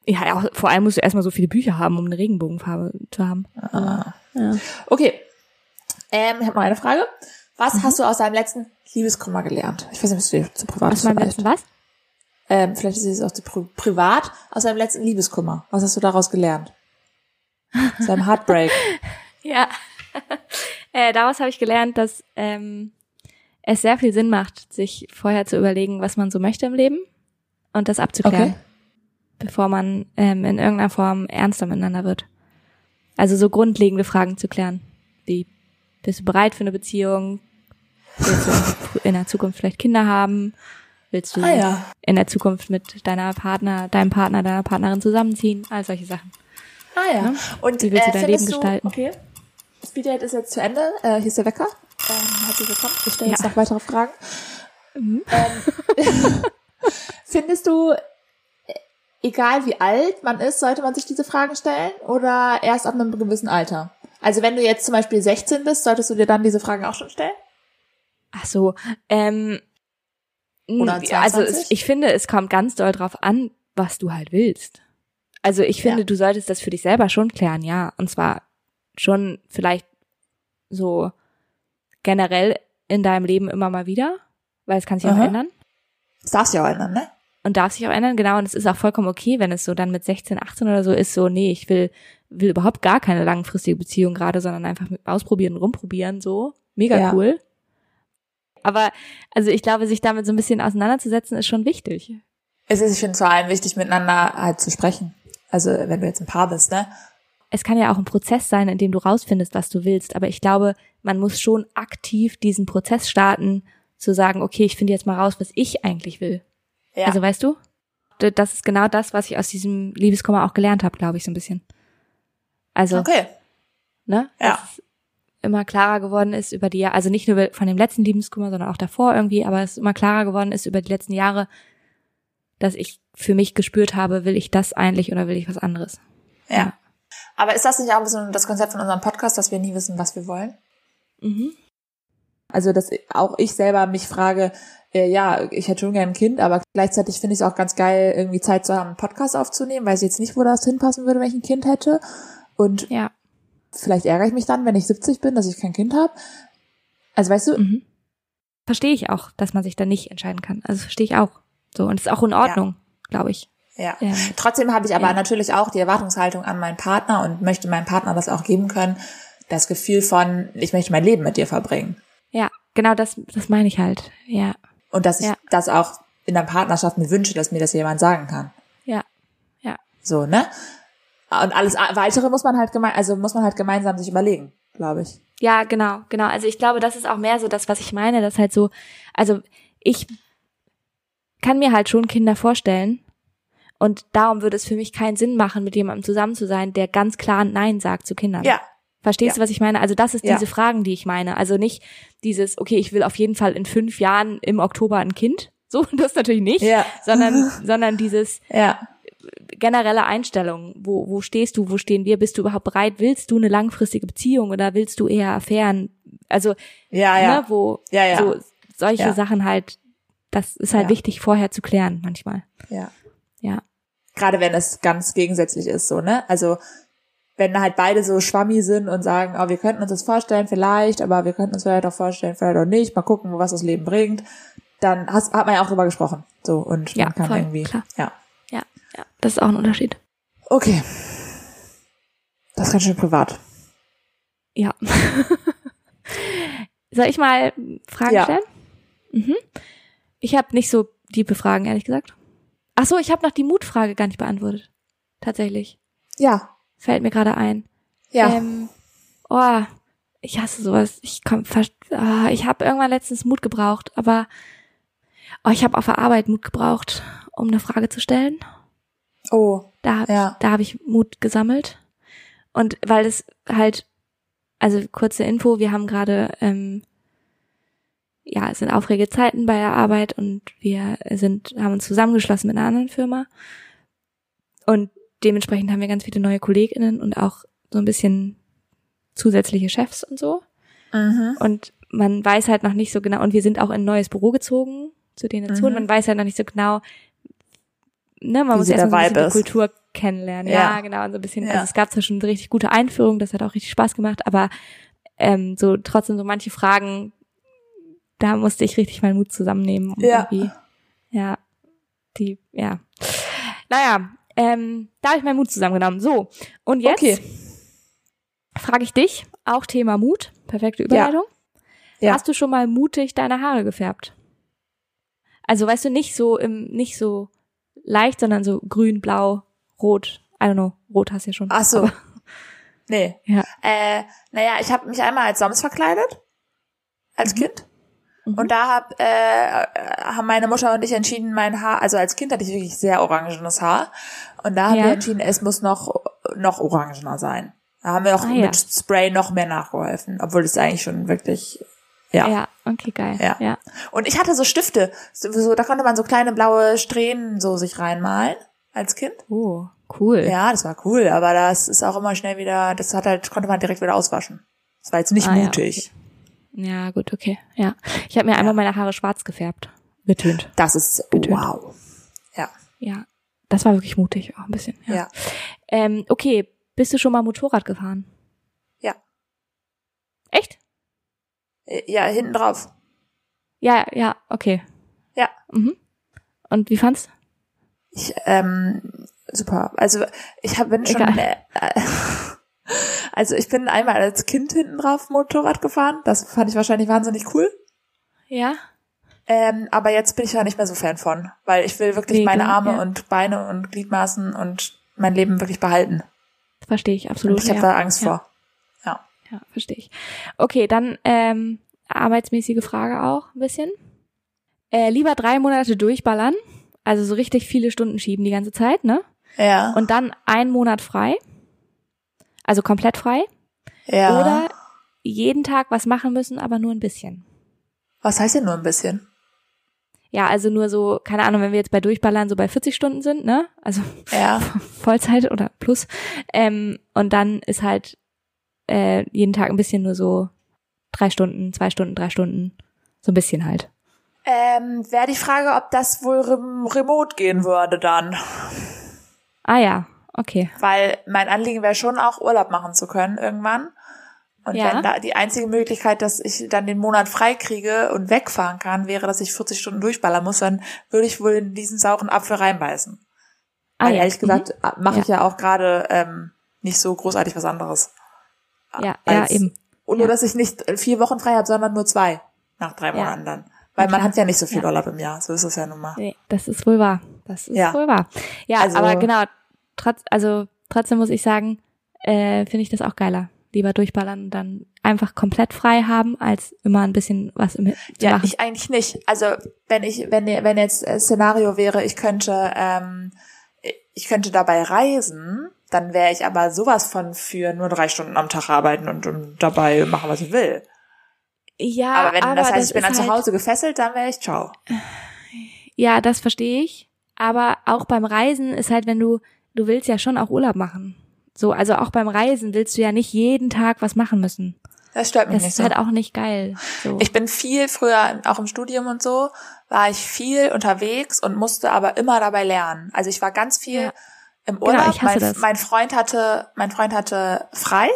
Ja, ja, auch- vor allem musst du erstmal so viele Bücher haben, um eine Regenbogenfarbe zu haben.
Ah.
Ja.
Okay. Ähm, ich habe noch eine Frage. Was hast du aus deinem letzten Liebeskummer gelernt? Ich weiß nicht, was du dir zu privat
Was meinem letzten was?
Ähm, vielleicht ist es auch zu pri privat aus deinem letzten Liebeskummer. Was hast du daraus gelernt? Aus deinem Heartbreak. (laughs)
Ja. (laughs) äh, daraus habe ich gelernt, dass ähm, es sehr viel Sinn macht, sich vorher zu überlegen, was man so möchte im Leben und das abzuklären,
Okay.
bevor man ähm, in irgendeiner Form ernster miteinander wird. Also so grundlegende Fragen zu klären, wie bist du bereit für eine Beziehung? Willst du (laughs) in der Zukunft vielleicht Kinder haben? Willst du
Ah ja.
in der Zukunft mit deiner Partner, deinem Partner, deiner Partnerin zusammenziehen? All solche Sachen.
Ah ja. Und
Wie willst du dein Leben gestalten?
Okay. Speeddate ist jetzt zu Ende. Äh, hier ist der Wecker. Ähm, herzlich willkommen. Ich stelle jetzt
Ja.
noch weitere Fragen.
Mhm.
Ähm, (laughs) findest du, äh, egal wie alt man ist, sollte man sich diese Fragen stellen oder erst ab einem gewissen Alter? Also wenn du jetzt zum Beispiel 16 bist, solltest du dir dann diese Fragen auch schon stellen?
Ach so, ähm,
Oder
also
22?
es, ich finde, es kommt ganz doll drauf an, was du halt willst. Also ich finde,
Ja.
du solltest das für dich selber schon klären, ja. Und zwar schon vielleicht so generell in deinem Leben immer mal wieder, weil es kann sich auch
Aha.
ändern
Das darfst du ja auch ändern, ne?
und darf sich auch ändern, genau. Und es ist auch vollkommen okay, wenn es so dann mit 16, 18 oder so ist, so, nee, ich will, will überhaupt gar keine langfristige Beziehung gerade, sondern einfach mit ausprobieren rumprobieren, so. Mega
Ja.
cool. Aber, also ich glaube, sich damit so ein bisschen auseinanderzusetzen, ist schon wichtig.
Es ist, ich finde, vor allem wichtig, miteinander halt zu sprechen. Also, wenn du jetzt ein Paar bist, ne?
Es kann ja auch ein Prozess sein, in dem du rausfindest, was du willst. Aber ich glaube, man muss schon aktiv diesen Prozess starten, zu sagen, okay, ich finde jetzt mal raus, was ich eigentlich will.
Ja.
Also weißt du? Das ist genau das, was ich aus diesem Liebeskummer auch gelernt habe, glaube ich, so ein bisschen. Also,
okay.
ne?
Ja.
Dass es immer klarer geworden ist über die Jahre, also nicht nur von dem letzten Liebeskummer, sondern auch davor irgendwie, aber es immer klarer geworden ist über die letzten Jahre, dass ich für mich gespürt habe, will ich das eigentlich oder will ich was anderes?
Ja. Aber ist das nicht auch ein bisschen das Konzept von unserem Podcast, dass wir nie wissen, was wir wollen?
Mhm.
Also, dass auch ich selber mich frage, äh, ja, ich hätte schon gern ein Kind, aber gleichzeitig finde ich es auch ganz geil, irgendwie Zeit zu haben, einen Podcast aufzunehmen, weiß jetzt nicht, wo das hinpassen würde, wenn ich ein Kind hätte. Und
Ja.
vielleicht ärgere ich mich dann, wenn ich 70 bin, dass ich kein Kind habe. Also weißt du,
Mhm. Verstehe ich auch, dass man sich da nicht entscheiden kann. Also verstehe ich auch. So, und ist auch in Ordnung, glaube ich.
Ja.
Ähm,
Trotzdem habe ich aber
Ja.
natürlich auch die Erwartungshaltung an meinen Partner und möchte meinem Partner das auch geben können, das Gefühl von, ich möchte mein Leben mit dir verbringen.
ja, genau das, das meine ich halt. Ja,
Und dass ich
Ja.
das auch in der Partnerschaft mir wünsche, dass mir das jemand sagen kann.
ja, ja.
So, ne? Und alles weitere muss man halt gemein, also muss man halt gemeinsam sich überlegen, glaube ich.
Ja, genau, genau. Also ich glaube, das ist auch mehr so das, was ich meine, dass halt so, also ich kann mir halt schon Kinder vorstellen und darum würde es für mich keinen Sinn machen, mit jemandem zusammen zu sein, der ganz klar Nein sagt zu Kindern.
Ja,
Verstehst
Ja.
du, was ich meine? Also das ist
Ja.
diese Fragen, die ich meine. Also nicht dieses, okay, ich will auf jeden Fall in fünf Jahren im Oktober ein Kind. (laughs) So, das natürlich nicht.
Ja.
Sondern, (laughs) sondern dieses
ja,
generelle Einstellung. Wo, wo stehst du? Wo stehen wir? Bist du überhaupt bereit? Willst du eine langfristige Beziehung oder willst du eher Affären? Also,
ja, ja.
ne, wo
Ja, ja.
so solche. Sachen halt, das ist halt wichtig vorher zu klären manchmal.
ja.
Ja.
Gerade wenn es ganz gegensätzlich ist, so, ne? Also, wenn halt beide so schwammi sind und sagen, oh, wir könnten uns das vorstellen, vielleicht, aber wir könnten uns vielleicht auch vorstellen, vielleicht auch nicht, mal gucken, was das Leben bringt, dann hast, hat man ja auch drüber gesprochen. So, und
Ja,
man kann
voll,
irgendwie,
klar.
ja.
Ja, ja, das ist auch ein Unterschied.
Okay. Das ist ganz schön privat.
Ja. (laughs) Soll ich mal Fragen
Ja.
stellen? Mhm. Ich habe nicht so tiefe Fragen, ehrlich gesagt. Ach so, ich habe noch die Mutfrage gar nicht beantwortet. Tatsächlich.
Ja,
Fällt mir gerade ein.
ja.
Ähm, oh, ich hasse sowas. Ich komm fast. Ah, ich habe irgendwann letztens Mut gebraucht, aber oh, ich habe auf der Arbeit Mut gebraucht, um eine Frage zu stellen.
oh,
Da, hab
Ja.
da habe ich Mut gesammelt. Und weil es halt, also kurze Info, wir haben gerade, ähm, ja, es sind aufregende Zeiten bei der Arbeit und wir sind, haben uns zusammengeschlossen mit einer anderen Firma. Und dementsprechend haben wir ganz viele neue KollegInnen und auch so ein bisschen zusätzliche Chefs und so.
mhm.
Und man weiß halt noch nicht so genau, und wir sind auch in ein neues Büro gezogen zu denen dazu, und
Mhm.
man weiß halt noch nicht so genau, ne, man
Wie
muss erstmal so ein bisschen die. Kultur kennenlernen.
Ja.
Ja, genau, und so ein bisschen,
Ja.
also es gab zwar schon eine richtig gute Einführung, das hat auch richtig Spaß gemacht, aber ähm, so trotzdem so manche Fragen, da musste ich richtig meinen Mut zusammennehmen. Um
Ja.
Irgendwie, ja, die, ja. Naja, ähm, da habe ich meinen Mut zusammengenommen. So, und jetzt
Okay.
frage ich dich, auch Thema Mut, perfekte Überleitung.
Ja.
Hast du schon mal mutig deine Haare gefärbt? Also weißt du, nicht so im, nicht so leicht, sondern so grün, blau, rot. I don't know, rot hast du ja schon.
Ach so.
Aber,
Nee.
ja.
Äh, naja, ich habe mich einmal als Sams verkleidet. Als Kind.
Mhm.
Und da hab, äh, haben meine Mutter und ich entschieden, mein Haar, also als Kind hatte ich wirklich sehr orangenes Haar. Und da haben
Ja.
wir entschieden, es muss noch, noch orangener sein. Da haben wir auch
Ah, ja.
mit Spray noch mehr nachgeholfen, obwohl es eigentlich schon wirklich, ja.
ja. okay, geil.
Ja.
ja.
Und ich hatte so Stifte, so, so, da konnte man so kleine blaue Strähnen so sich reinmalen als Kind.
Oh, cool.
Ja, das war cool, aber das ist auch immer schnell wieder, das hat halt, konnte man direkt wieder auswaschen. Das war jetzt nicht
Ah, ja,
mutig.
Ja, gut, okay. Ja. Ich habe mir einmal meine Haare schwarz gefärbt. Getönt.
Das ist,
Getönt.
wow. Ja.
Ja. Das war wirklich mutig, auch ein bisschen. Ja.
Ja.
Ähm, okay, bist du schon mal Motorrad gefahren?
Ja.
Echt?
Ja, hinten drauf.
Ja, ja, okay.
Ja.
Mhm. Und wie fand's?
Ich, ähm, super. Also ich hab, bin schon, äh,
Egal. (laughs)
also ich bin einmal als Kind hinten drauf Motorrad gefahren. Das fand ich wahrscheinlich wahnsinnig cool.
Ja?
Ähm, aber jetzt bin ich ja nicht mehr so Fan von, weil ich will wirklich
Nee,
meine Arme
ja.
und Beine und Gliedmaßen und mein Leben wirklich behalten.
Verstehe ich absolut.
Und ich habe
ja.
da Angst
ja.
vor. Ja.
Ja, verstehe ich. Okay, dann ähm, arbeitsmäßige Frage auch ein bisschen. Äh, lieber drei Monate durchballern, also so richtig viele Stunden schieben die ganze Zeit, ne?
Ja.
Und dann einen Monat frei, also komplett frei.
ja.
Oder jeden Tag was machen müssen, aber nur ein bisschen.
Was heißt denn nur ein bisschen?
Ja, also nur so, keine Ahnung, wenn wir jetzt bei Durchballern so bei 40 Stunden sind, ne? Also
Ja. (laughs)
Vollzeit oder plus. Ähm, und dann ist halt äh, jeden Tag ein bisschen nur so drei Stunden, zwei Stunden, drei Stunden. So ein bisschen halt.
Ähm, Wäre die Frage, ob das wohl rem remote gehen würde dann.
Ah ja, okay.
Weil mein Anliegen wäre schon auch Urlaub machen zu können irgendwann. Und
Ja.
wenn da die einzige Möglichkeit, dass ich dann den Monat frei kriege und wegfahren kann, wäre, dass ich 40 Stunden durchballern muss, dann würde ich wohl in diesen sauren Apfel reinbeißen.
Ah
Weil
ja.
ehrlich gesagt mache
Ja.
ich ja auch gerade ähm, nicht so großartig was anderes.
Mhm. Ja, ja,
als-
eben.
Und nur,
Ja.
dass ich nicht vier Wochen frei habe, sondern nur zwei nach drei
Ja.
Monaten dann. Weil man hat ja nicht so viel
Ja.
Urlaub im Jahr. So ist es ja nun mal.
Nee, das ist wohl wahr. Das ist
Ja.
wohl wahr. Ja,
Also-
aber genau, trotz, also trotzdem muss ich sagen, äh, finde ich das auch geiler. Lieber durchballern und dann einfach komplett frei haben, als immer ein bisschen was im, zu
Ja,
machen.
ich eigentlich nicht. Also wenn ich, wenn wenn jetzt äh, Szenario wäre, ich könnte, ähm, ich könnte dabei reisen, dann wäre ich aber sowas von für nur drei Stunden am Tag arbeiten und, und dabei machen, was ich will.
ja,
aber wenn das heißt, ich bin dann zu
halt-
Hause gefesselt, dann wäre ich ciao.
Ja, das verstehe ich. Aber auch beim Reisen ist halt, wenn du, du willst ja schon auch Urlaub machen. So, also auch beim Reisen willst du ja nicht jeden Tag was machen müssen.
Das stört mich
Das
nicht
ist
so.
halt auch nicht geil. So.
Ich bin viel früher, auch im Studium und so, war ich viel unterwegs und musste aber immer dabei lernen. Also ich war ganz viel
Ja.
im Urlaub.
Genau, ich hasse
mein,
das.
mein Freund hatte, mein Freund hatte frei,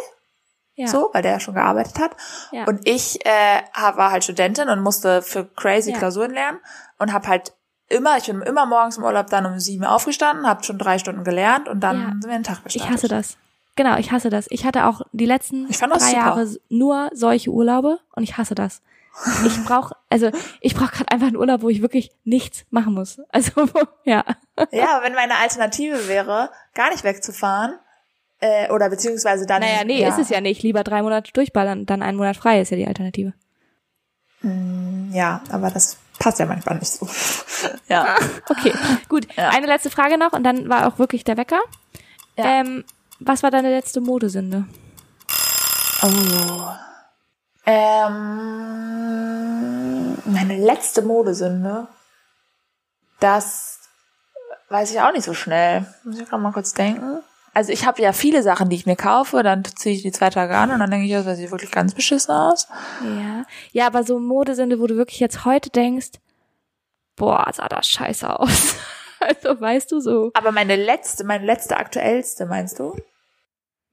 ja.
so, weil der ja schon gearbeitet hat.
Ja.
Und ich äh, war halt Studentin und musste für crazy. Klausuren lernen und habe halt immer, ich bin immer morgens im Urlaub dann um sieben aufgestanden, habe schon drei Stunden gelernt und dann
Ja.
sind wir den Tag gestartet.
Ich hasse das. Genau, ich hasse das. Ich hatte auch die letzten drei
super.
Jahre nur solche Urlaube und ich hasse das. Ich brauche, also ich brauche gerade einfach einen Urlaub, wo ich wirklich nichts machen muss. (laughs) Also ja,
Ja, aber wenn meine Alternative wäre, gar nicht wegzufahren, äh, oder beziehungsweise dann.
naja, nee, ist es ja nicht. Lieber drei Monate durchballern, dann einen Monat frei ist ja die Alternative.
Ja, aber das passt ja manchmal nicht so. ja. (laughs)
Okay, gut.
Ja.
Eine letzte Frage noch und dann war auch wirklich der Wecker.
Ja.
Ähm, was war deine letzte Modesünde?
Oh. Ähm, meine letzte Modesünde, das weiß ich auch nicht so schnell. Muss ich gerade mal kurz denken. Also ich habe ja viele Sachen, die ich mir kaufe, dann ziehe ich die zwei Tage an und dann denke ich, das sieht wirklich ganz beschissen aus.
Ja. Ja, aber so Modesünde, wo du wirklich jetzt heute denkst, boah, sah das scheiße aus. (laughs) Also weißt du so.
Aber meine letzte, meine letzte aktuellste, meinst du?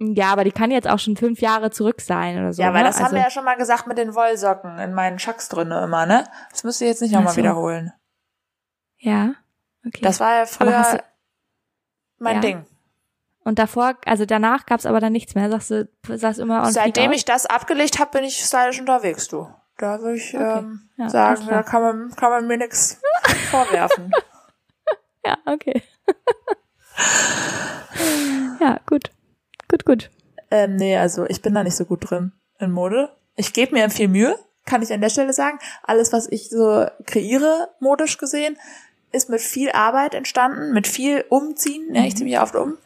Ja, aber die kann jetzt auch schon fünf Jahre zurück sein oder so.
ja, weil
ne?
das haben
also,
wir ja schon mal gesagt mit den Wollsocken in meinen Schacks drinne immer, ne? Das müsst ihr jetzt nicht nochmal
so.
wiederholen.
Ja. Okay.
Das war ja früher mein
Ja.
Ding.
Und davor, also danach gab's aber dann nichts mehr. Sagst du, sahst immer on
Seitdem ich das abgelegt habe, bin ich stylisch unterwegs, du. Da würde ich
Okay.
ähm,
Ja,
sagen, da kann man, kann man mir nichts (laughs) vorwerfen. (laughs)
Ja, okay. ja, gut. Gut, gut.
ähm, nee, also ich bin da nicht so gut drin in Mode. Ich gebe mir viel Mühe, kann ich an der Stelle sagen. Alles, was ich so kreiere, modisch gesehen, ist mit viel Arbeit entstanden, mit viel Umziehen. Ja, ich ziehe mich oft um.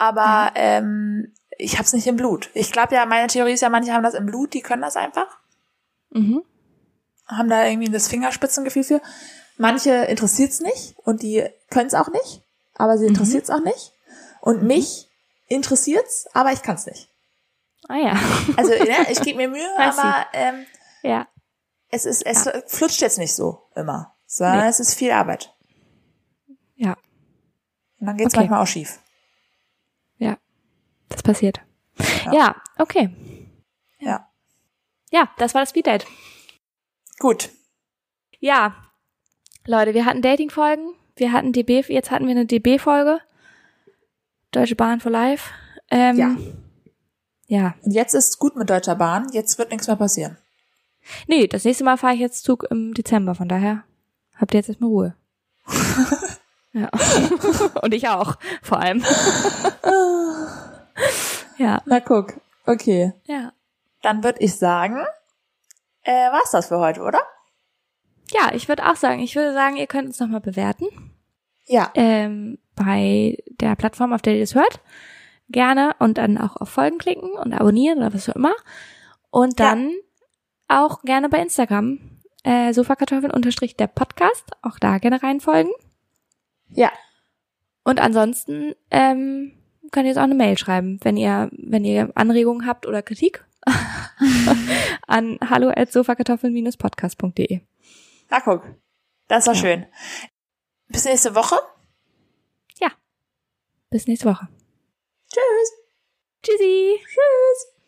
Aber ähm, ich hab's nicht im Blut. Ich glaube ja, meine Theorie ist ja, manche haben das im Blut, die können das einfach.
Mhm.
haben da irgendwie das Fingerspitzengefühl für. Manche interessiert's nicht und die können's auch nicht, aber sie interessiert's auch nicht. Und mich interessiert's, aber ich kann's nicht.
Ah ja.
Also ne, (laughs) ich gebe mir Mühe, aber ähm,
ja.
es ist es flutscht jetzt nicht so immer, sondern
Nee.
es ist viel Arbeit.
Ja.
Und dann geht's
Okay.
manchmal auch schief.
Das passiert.
Ja.
Ja, okay.
Ja.
Ja, das war das Speed Date.
Gut.
Ja, Leute, wir hatten Dating-Folgen, wir hatten DB, jetzt hatten wir eine DB-Folge. Deutsche Bahn for Life. Ähm,
Ja.
Ja.
Und jetzt ist gut mit Deutscher Bahn. Jetzt wird nichts mehr passieren.
Nee, das nächste Mal fahre ich jetzt Zug im Dezember, von daher habt ihr jetzt erstmal Ruhe. (laughs) ja. (laughs) Und ich auch, vor allem. (laughs) ja.
Na guck. Okay.
Ja.
Dann würde ich sagen, äh, war's das für heute, oder?
Ja, ich würde auch sagen, ich würde sagen, ihr könnt uns nochmal bewerten.
Ja.
Ähm, bei der Plattform, auf der ihr das hört. Gerne und dann auch auf Folgen klicken und abonnieren oder was auch immer. Und dann ja. auch gerne bei Instagram äh, Sofakartoffeln unterstrich der Podcast. Auch da gerne reinfolgen.
Ja.
Und ansonsten ähm, könnt ihr jetzt auch eine Mail schreiben, wenn ihr, wenn ihr Anregungen habt oder Kritik (laughs) an hallo at sofakartoffeln-podcast.de.
Na guck, das war ja. schön. Bis nächste Woche.
Ja. Bis nächste Woche.
Tschüss.
Tschüssi.
Tschüss.